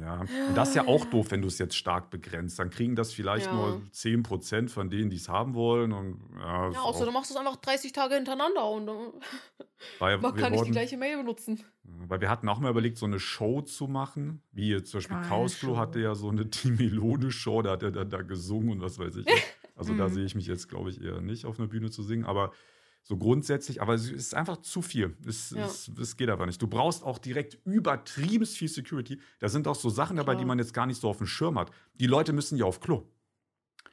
Ja, und das ist ja auch doof, wenn du es jetzt stark begrenzt. Dann kriegen das vielleicht Ja. nur 10% von denen, die es haben wollen. Und, ja, Ja, außer auch- du machst es einfach 30 Tage hintereinander und dann [laughs] weil, man kann nicht die gleiche Mail benutzen. weil wir hatten auch mal überlegt, so eine Show zu machen. Wie jetzt zum Beispiel Show. hatte ja so eine [laughs] Die Melone-Show, da hat er dann da gesungen und was weiß ich. nicht. Also da Mhm. sehe ich mich jetzt, glaube ich, eher nicht auf einer Bühne zu singen. Aber so grundsätzlich, aber es ist einfach zu viel. Es, Ja. es, es geht aber nicht. Du brauchst auch direkt übertrieben viel Security. Da sind auch so Sachen dabei, die Klar. man jetzt gar nicht so auf dem Schirm hat. Die Leute müssen ja auf Klo.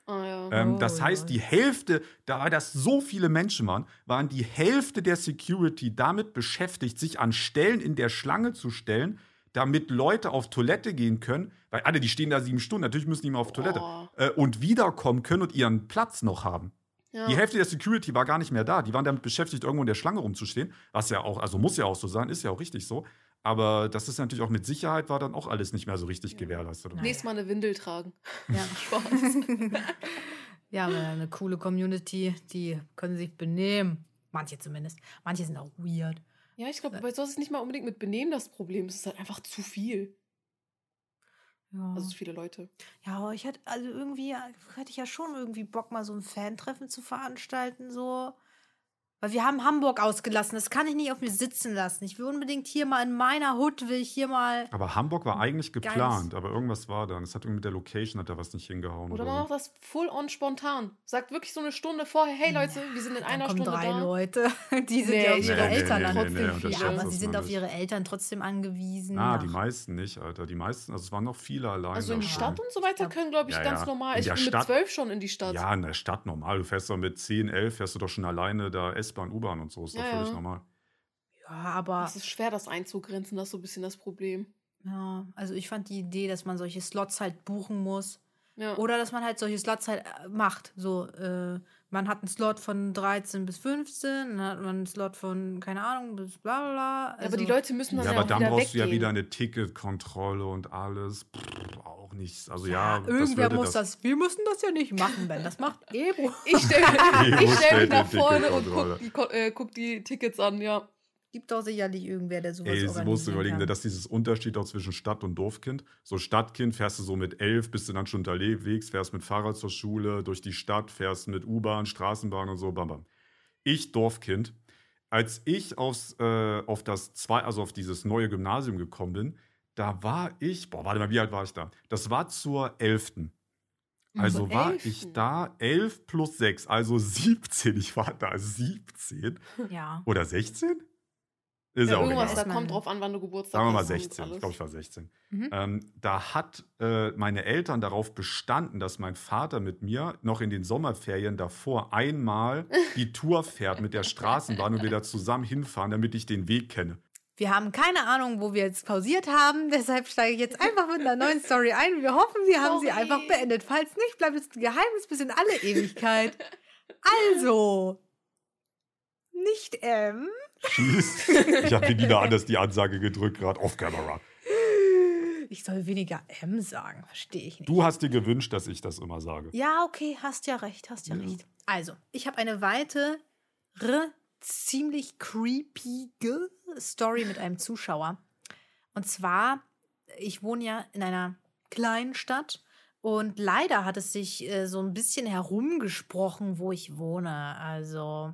Ah ja. Ähm, Oh, das heißt, lol. die Hälfte, da das so viele Menschen waren, waren die Hälfte der Security damit beschäftigt, sich an Stellen in der Schlange zu stellen, damit Leute auf Toilette gehen können, weil alle, die stehen da sieben Stunden, natürlich müssen die mal auf Toilette Boah. äh, und wiederkommen können und ihren Platz noch haben. Ja. Die Hälfte der Security war gar nicht mehr da. Die waren damit beschäftigt, irgendwo in der Schlange rumzustehen. Was ja auch, also muss ja auch so sein, ist ja auch richtig so. Aber das ist natürlich auch mit Sicherheit, war dann auch alles nicht mehr so richtig gewährleistet. Ja. Nächstes Mal eine Windel tragen. ja. [laughs] Spaß. [laughs] ja, aber eine coole Community, die können sich benehmen. Manche zumindest. Manche sind auch weird. Ja, ich glaube, bei sowas ist nicht mal unbedingt mit Benehmen das Problem. Es ist halt einfach zu viel. Ja. Also viele Leute. Ja, aber ich hätte, also irgendwie, ja, hätte ich ja schon irgendwie Bock, mal so ein Fan-Treffen zu veranstalten, so. Weil wir haben Hamburg ausgelassen. Das kann ich nicht auf mir sitzen lassen. Ich will unbedingt hier mal in meiner Hut, will ich hier mal. Aber Hamburg war eigentlich geplant, aber irgendwas war dann. Es hat irgendwie mit der Location hat da was nicht hingehauen. Oder Oder man macht das full on spontan. Sagt wirklich so eine Stunde vorher, hey Leute, wir sind in einer kommen Stunde drei da. Leute. [laughs] Die sind Nee, ja auf ihre nee, Eltern nee, trotzdem nee, Ja, aber sie sind auf ihre Eltern trotzdem angewiesen. Ah, die meisten nicht, Alter. Die meisten, also es waren noch viele alleine. Also in die Stadt und so weiter können, glaube ich, Ja, ganz ja. normal. Ich bin mit Stadt- zwölf schon in die Stadt. Ja, in der Stadt normal. Du fährst doch mit 10, 11, fährst du doch schon alleine da S-Bahn, U-Bahn und so. Ist doch Ja, völlig ja. normal. Ja, aber Es ist schwer, das einzugrenzen, das ist so ein bisschen das Problem. ja, also ich fand die Idee, dass man solche Slots halt buchen muss. Ja. Oder dass man halt solche Slots halt äh, macht. So, äh, man hat einen Slot von 13 bis 15, dann hat man einen Slot von, keine Ahnung, bis bla bla bla. aber Also- die Leute müssen dann Ja, ja, aber auch dann wieder brauchst du ja weggehen. wieder eine Ticketkontrolle und alles. Pff, auch nichts. Also Ja, ja, das irgendwer würde muss das, Wir müssen das ja nicht machen, Ben. Das macht [laughs] Ebro. Ich stelle stell [laughs] mich nach vorne und guck die, äh, guck die Tickets an, ja. Gibt doch sicherlich irgendwer, der sowas Ey, du musst organisieren überlegen, kann. dass dieses Unterschied auch zwischen Stadt und Dorfkind. So Stadtkind fährst du so mit elf, bist du dann schon unterwegs, fährst mit Fahrrad zur Schule, durch die Stadt, fährst mit U-Bahn, Straßenbahn und so, bam, bam. Ich Dorfkind, als ich aufs, äh, auf das zwei, also auf dieses neue Gymnasium gekommen bin, da war ich, boah, warte mal, wie alt war ich da? Das war zur elften. Also Zur war 11.. ich da 11 plus 6, also 17. Ich war da 17 Ja. oder 16? Ist ja, ja auch irgendwas, egal. da kommt drauf an, wann du Geburtstag Sagen wir mal hast und 16. Ich glaube, ich war 16. Mhm. Ähm, da hat äh, meine Eltern darauf bestanden, dass mein Vater mit mir noch in den Sommerferien davor einmal [laughs] die Tour fährt mit der Straßenbahn und wir da zusammen hinfahren, damit ich den Weg kenne. Wir haben keine Ahnung, wo wir jetzt pausiert haben. Deshalb steige ich jetzt einfach mit einer neuen Story ein. Wir hoffen, wir haben sie Sorry. einfach beendet. Falls nicht, bleibt es ein Geheimnis bis in alle Ewigkeit. Also, nicht M. Schieß. Ich habe wieder anders die Ansage gedrückt, gerade off camera. Ich soll weniger M sagen, verstehe ich nicht. Du hast dir gewünscht, dass ich das immer sage. Ja, okay, hast ja recht, hast ja, Ja. recht. Also, ich habe eine weitere, ziemlich creepige Story mit einem Zuschauer. Und zwar, ich wohne ja in einer kleinen Stadt und leider hat es sich äh, so ein bisschen herumgesprochen, wo ich wohne. Also,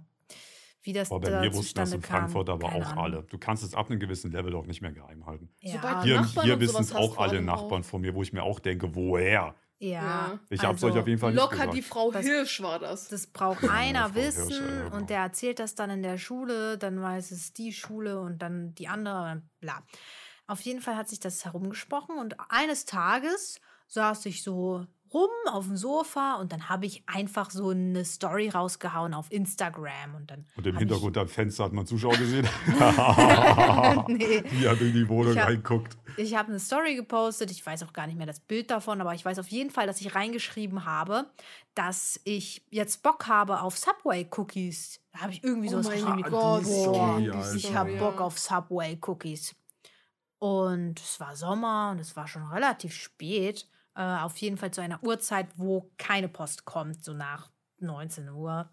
wie das Boah, bei da mir wussten das in kam, Frankfurt aber keine auch Ahnung. alle. Du kannst es ab einem gewissen Level auch nicht mehr geheim halten. Ja, Hier, hier wissen es auch alle Nachbarn von mir, wo ich mir auch denke, woher? ja. Ja. Ich habe es also, euch auf jeden Fall nicht Locker gesagt. die Frau Was- Hirsch war das. Das braucht Ja, einer wissen Hirsch, ja, genau. und der erzählt das dann in der Schule, dann weiß es die Schule und dann die andere, bla. Auf jeden Fall hat sich das herumgesprochen und eines Tages saß ich so rum auf dem Sofa und dann habe ich einfach so eine Story rausgehauen auf Instagram und dann Und im Hintergrund am Fenster hat man Zuschauer gesehen. Ich, [laughs] nee, Wie hat in die Wohnung Ich hab- reinguckt. ich habe eine Story gepostet, ich weiß auch gar nicht mehr das Bild davon, aber ich weiß auf jeden Fall, dass ich reingeschrieben habe, dass ich jetzt Bock habe auf Subway Cookies. Da habe ich irgendwie Oh sowas mein geschrieben. wie, Gott, die boah, Story, die ich habe. Bock auf Subway Cookies. Und es war Sommer und es war schon relativ spät. Äh, auf jeden Fall zu einer Uhrzeit, wo keine Post kommt, so nach 19 Uhr.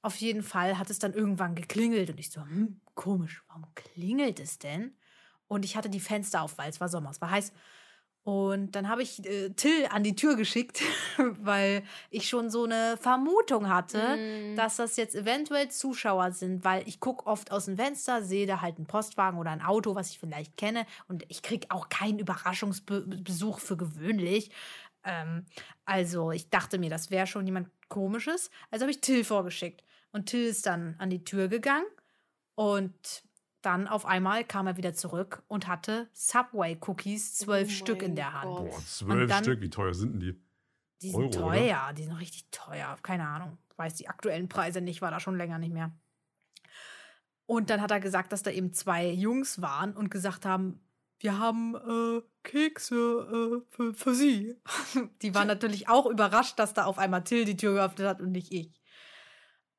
Auf jeden Fall hat es dann irgendwann geklingelt und ich so, hm, komisch, warum klingelt es denn? Und ich hatte die Fenster auf, weil es war Sommer, es war heiß. Und dann habe ich äh, Till an die Tür geschickt, [laughs] weil ich schon so eine Vermutung hatte, Mm. dass das jetzt eventuell Zuschauer sind, weil ich gucke oft aus dem Fenster, sehe da halt einen Postwagen oder ein Auto, was ich vielleicht kenne. Und ich kriege auch keinen Überraschungsbesuch für gewöhnlich. Ähm, also ich dachte mir, das wäre schon jemand Komisches. Also habe ich Till vorgeschickt. Und Till ist dann an die Tür gegangen und dann auf einmal kam er wieder zurück und hatte Subway-Cookies, zwölf Oh Stück in der Hand. Gott. Boah, zwölf Stück, wie teuer sind denn die? Die sind Euro, oder? teuer, die sind richtig teuer. Keine Ahnung. Weiß die aktuellen Preise nicht, war da schon länger nicht mehr. Und dann hat er gesagt, dass da eben zwei Jungs waren und gesagt haben, wir haben äh, Kekse äh, für, für sie. [laughs] Die waren natürlich auch überrascht, dass da auf einmal Till die Tür geöffnet hat und nicht ich.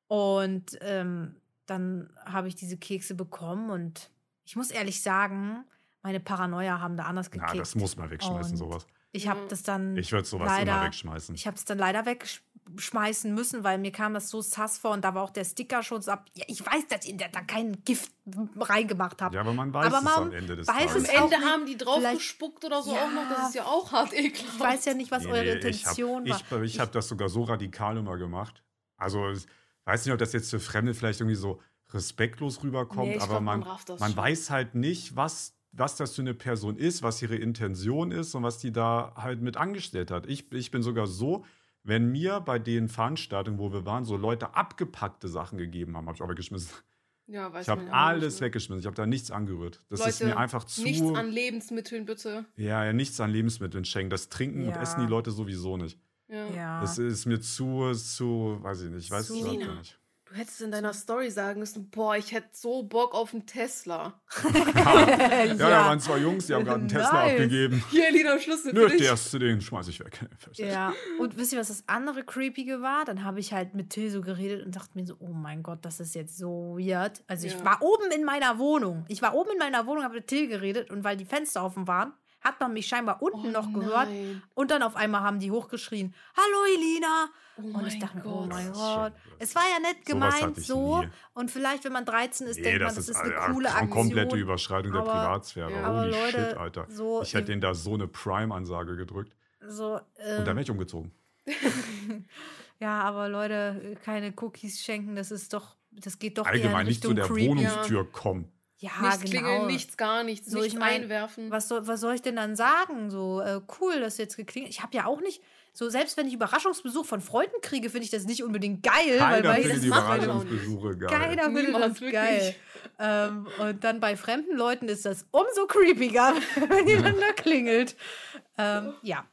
Und ähm, dann habe ich diese Kekse bekommen und ich muss ehrlich sagen, meine Paranoia haben da anders gekickt. Na, das muss man wegschmeißen, Und sowas. Ich habe das dann Ich würde sowas leider, immer wegschmeißen. Ich habe es dann leider wegschmeißen müssen, weil mir kam das so sass vor und da war auch der Stickerschutz ab. Ja, ich weiß, dass ihr da kein Gift reingemacht habt. ja, aber man weiß Aber es man am Ende des weiß Am Tages. es auch Ende haben die drauf gespuckt oder so Ja. auch noch. Das ist ja auch hart ekelhaft. Ich weiß ja nicht, was Nee, eure nee, Intention ich war. hab, Ich, ich habe das sogar so radikal immer gemacht. Also, es- weiß nicht, ob das jetzt für Fremde vielleicht irgendwie so respektlos rüberkommt, Nee, aber glaub, man man, man weiß halt nicht, was, was das für eine Person ist, was ihre Intention ist und was die da halt mit angestellt hat. Ich, ich bin sogar so, wenn mir bei den Veranstaltungen, wo wir waren, so Leute abgepackte Sachen gegeben haben, habe ich auch weggeschmissen. Ja, weiß Ich habe alles nicht, ne? weggeschmissen. Ich habe da nichts angerührt. Das ist Leute, mir einfach zu. Nichts an Lebensmitteln, bitte. ja, ja, nichts an Lebensmitteln schenken. Das trinken und Ja. essen die Leute sowieso nicht. Ja. Ja. Das ist mir zu, zu, weiß ich nicht. Ich weiß Zu- es überhaupt Lina. nicht. Du hättest in deiner Story sagen müssen, boah, ich hätte so Bock auf einen Tesla. Ja, [laughs] da waren zwei Jungs, die haben gerade einen Tesla Nice. abgegeben. Hier, Lina, Schlüssel Nö, für der erste, den schmeiß ich weg. [laughs] Ja, und wisst ihr, was das andere Creepige war? Dann habe ich halt mit Till so geredet und dachte mir so, oh mein Gott, das ist jetzt so weird. Also ich Ja. war oben in meiner Wohnung. Ich war oben in meiner Wohnung, habe mit Till geredet und weil die Fenster offen waren, hat man mich scheinbar unten Oh noch gehört. nein. Und dann auf einmal haben die hochgeschrien, hallo Elina. Oh und ich dachte mir, oh mein Gott. Es war ja nett gemeint so. nie. Und vielleicht, wenn man 13 ist, Nee, denkt man, das, das ist ist eine eine coole Aktion. komplette Überschreitung der Aber- Privatsphäre. Ja. Holy Leute, shit, Alter. so ich hätte denen da so eine Prime-Ansage gedrückt. So, Und ähm, dann wäre ich umgezogen. [laughs] Ja, aber Leute, keine Cookies schenken, das ist doch, das geht doch eher in Allgemein nicht zu der creepy. Wohnungstür kommen. Ja, nichts genau. klingeln, nichts, gar nichts, So, nichts ich mein, einwerfen. Was soll, was soll ich denn dann sagen? So, äh, cool, dass jetzt geklingelt. Ich habe ja auch nicht, so selbst wenn ich Überraschungsbesuch von Freunden kriege, finde ich das nicht unbedingt geil, weil, Keiner weil findet das die Überraschungsbesuche geil. keiner findet Niemand, das wirklich. geil. Ähm, und dann bei fremden Leuten ist das umso creepiger, [laughs] wenn ihr dann da klingelt. Ähm, ja,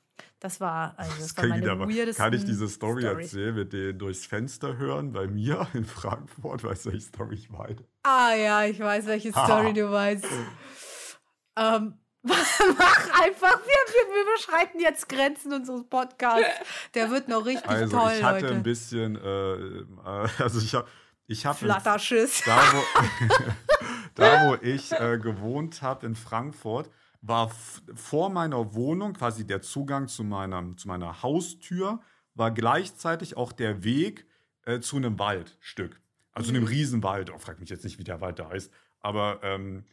das war, also das Das war kann, meine ich aber, kann ich diese Story Stories. erzählen mit denen durchs Fenster hören bei mir [laughs] in Frankfurt? Weißt du, welche Story ich meine? Ah ja, ich weiß, welche. Story du meinst. ähm, [laughs] mach einfach, wir, wir, wir überschreiten jetzt Grenzen unseres Podcasts. Der wird noch richtig Also, toll, ich hatte Leute. ein bisschen, äh, [laughs] also ich habe ich hab Flatterschiss. da wo, da, wo ich äh, gewohnt habe in Frankfurt, war vor meiner Wohnung quasi der Zugang zu meiner, zu meiner Haustür, war gleichzeitig auch der Weg äh, zu einem Waldstück. Also Mhm. einem Riesenwald. Oh, frag mich jetzt nicht, wie der Wald da heißt. Aber ähm,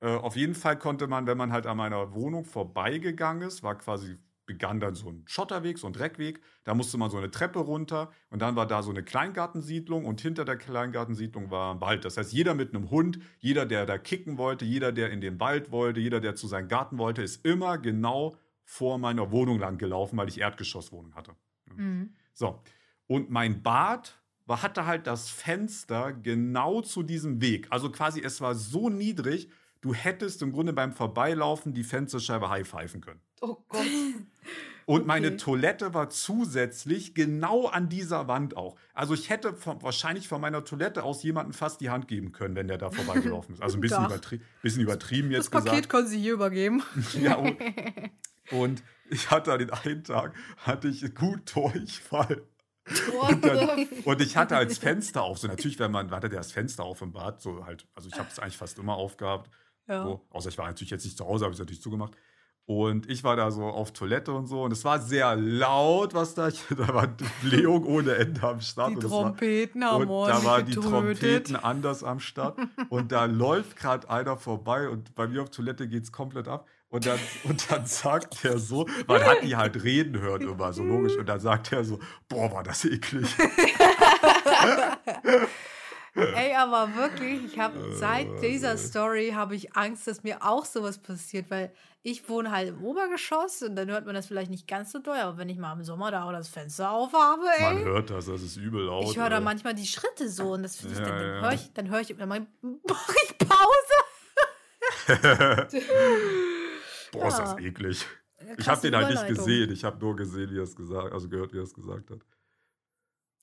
äh, auf jeden Fall konnte man, wenn man halt an meiner Wohnung vorbeigegangen ist, war quasi, begann dann so ein Schotterweg, so ein Dreckweg. Da musste man so eine Treppe runter und dann war da so eine Kleingartensiedlung und hinter der Kleingartensiedlung war ein Wald. Das heißt, jeder mit einem Hund, jeder, der da kicken wollte, jeder, der in den Wald wollte, jeder, der zu seinem Garten wollte, ist immer genau vor meiner Wohnung lang gelaufen, weil ich Erdgeschosswohnung hatte. Mhm. So. Und mein Bad war, hatte halt das Fenster genau zu diesem Weg. Also quasi, es war so niedrig, du hättest im Grunde beim Vorbeilaufen die Fensterscheibe high-pfeifen können. Oh Gott. [laughs] Und meine Okay. Toilette war zusätzlich genau an dieser Wand auch. Also ich hätte von, wahrscheinlich von meiner Toilette aus jemanden fast die Hand geben können, wenn der da vorbeigelaufen ist. Also ein bisschen, Tag. übertri bisschen übertrieben Das jetzt Paket gesagt. können Sie hier übergeben. [laughs] Ja, und, [laughs] und ich hatte an den einen Tag, hatte ich gut Durchfall. Und, dann, und ich hatte als Fenster auf, so natürlich, wenn man, hatte der das Fenster auf im Bad, so halt, also ich habe es eigentlich fast immer aufgehabt, Ja. so, außer ich war natürlich jetzt nicht zu Hause, habe ich es natürlich zugemacht. Und ich war da so auf Toilette und so und es war sehr laut, was da, [laughs] da war Blähung ohne Ende am Start. Die und es war, Trompeten haben und da waren [laughs] die. Trompeten anders am Start. [laughs] Und da läuft gerade einer vorbei und bei mir auf Toilette geht es komplett ab. Und dann, und dann sagt er so, man hat die halt reden hören immer, so logisch. Und dann sagt er so, boah, war das eklig. Ey, aber wirklich, ich habe seit dieser Story habe ich Angst, dass mir auch sowas passiert, weil ich wohne halt im Obergeschoss und dann hört man das vielleicht nicht ganz so doll, aber wenn ich mal im Sommer da auch das Fenster aufhabe, Man ey, hört das, das ist übel laut. ich höre da manchmal die Schritte so und das finde ich, Ja, dann, dann ja. höre ich, dann höre ich, dann mach ich [laughs] Pause. [laughs] Boah, ist Ja. das eklig. Ich habe den halt nicht gesehen. Ich habe nur gesehen, wie er es gesagt, also gehört, wie er es gesagt hat.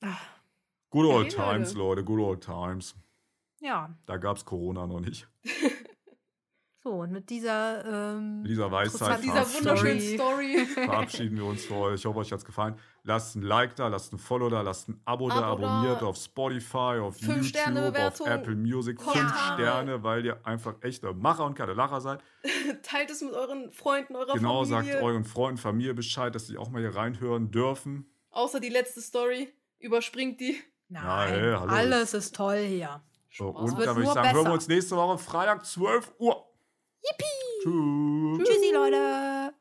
Ah, Good old Hey, Leute. times, Leute, good old times. Ja, Da gab es Corona noch nicht. [laughs] so und mit dieser, ähm, Mit dieser Weisheit Dieser Story. wunderschönen Story. verabschieden wir uns für euch. Ich hoffe, euch hat es gefallen. Lasst ein Like da, lasst ein Follow da, lasst ein Abo, da, Abo da. abonniert auf Spotify, auf Fünf YouTube, auf Apple Music. Fünf Kommentare. Sterne, weil ihr einfach echte Macher und keine Lacher seid. [laughs] Teilt es mit euren Freunden, eurer genau, Familie. sagt euren Freunden, Familie Bescheid, dass sie auch mal hier reinhören dürfen. Außer die letzte Story. Überspringt die. Nein, ey, hallo. alles ist toll hier. So, und dann würde ich sagen, hören wir besser. uns nächste Woche Freitag 12 Uhr. Yippie! Tschüss. Tschüssi, Leute.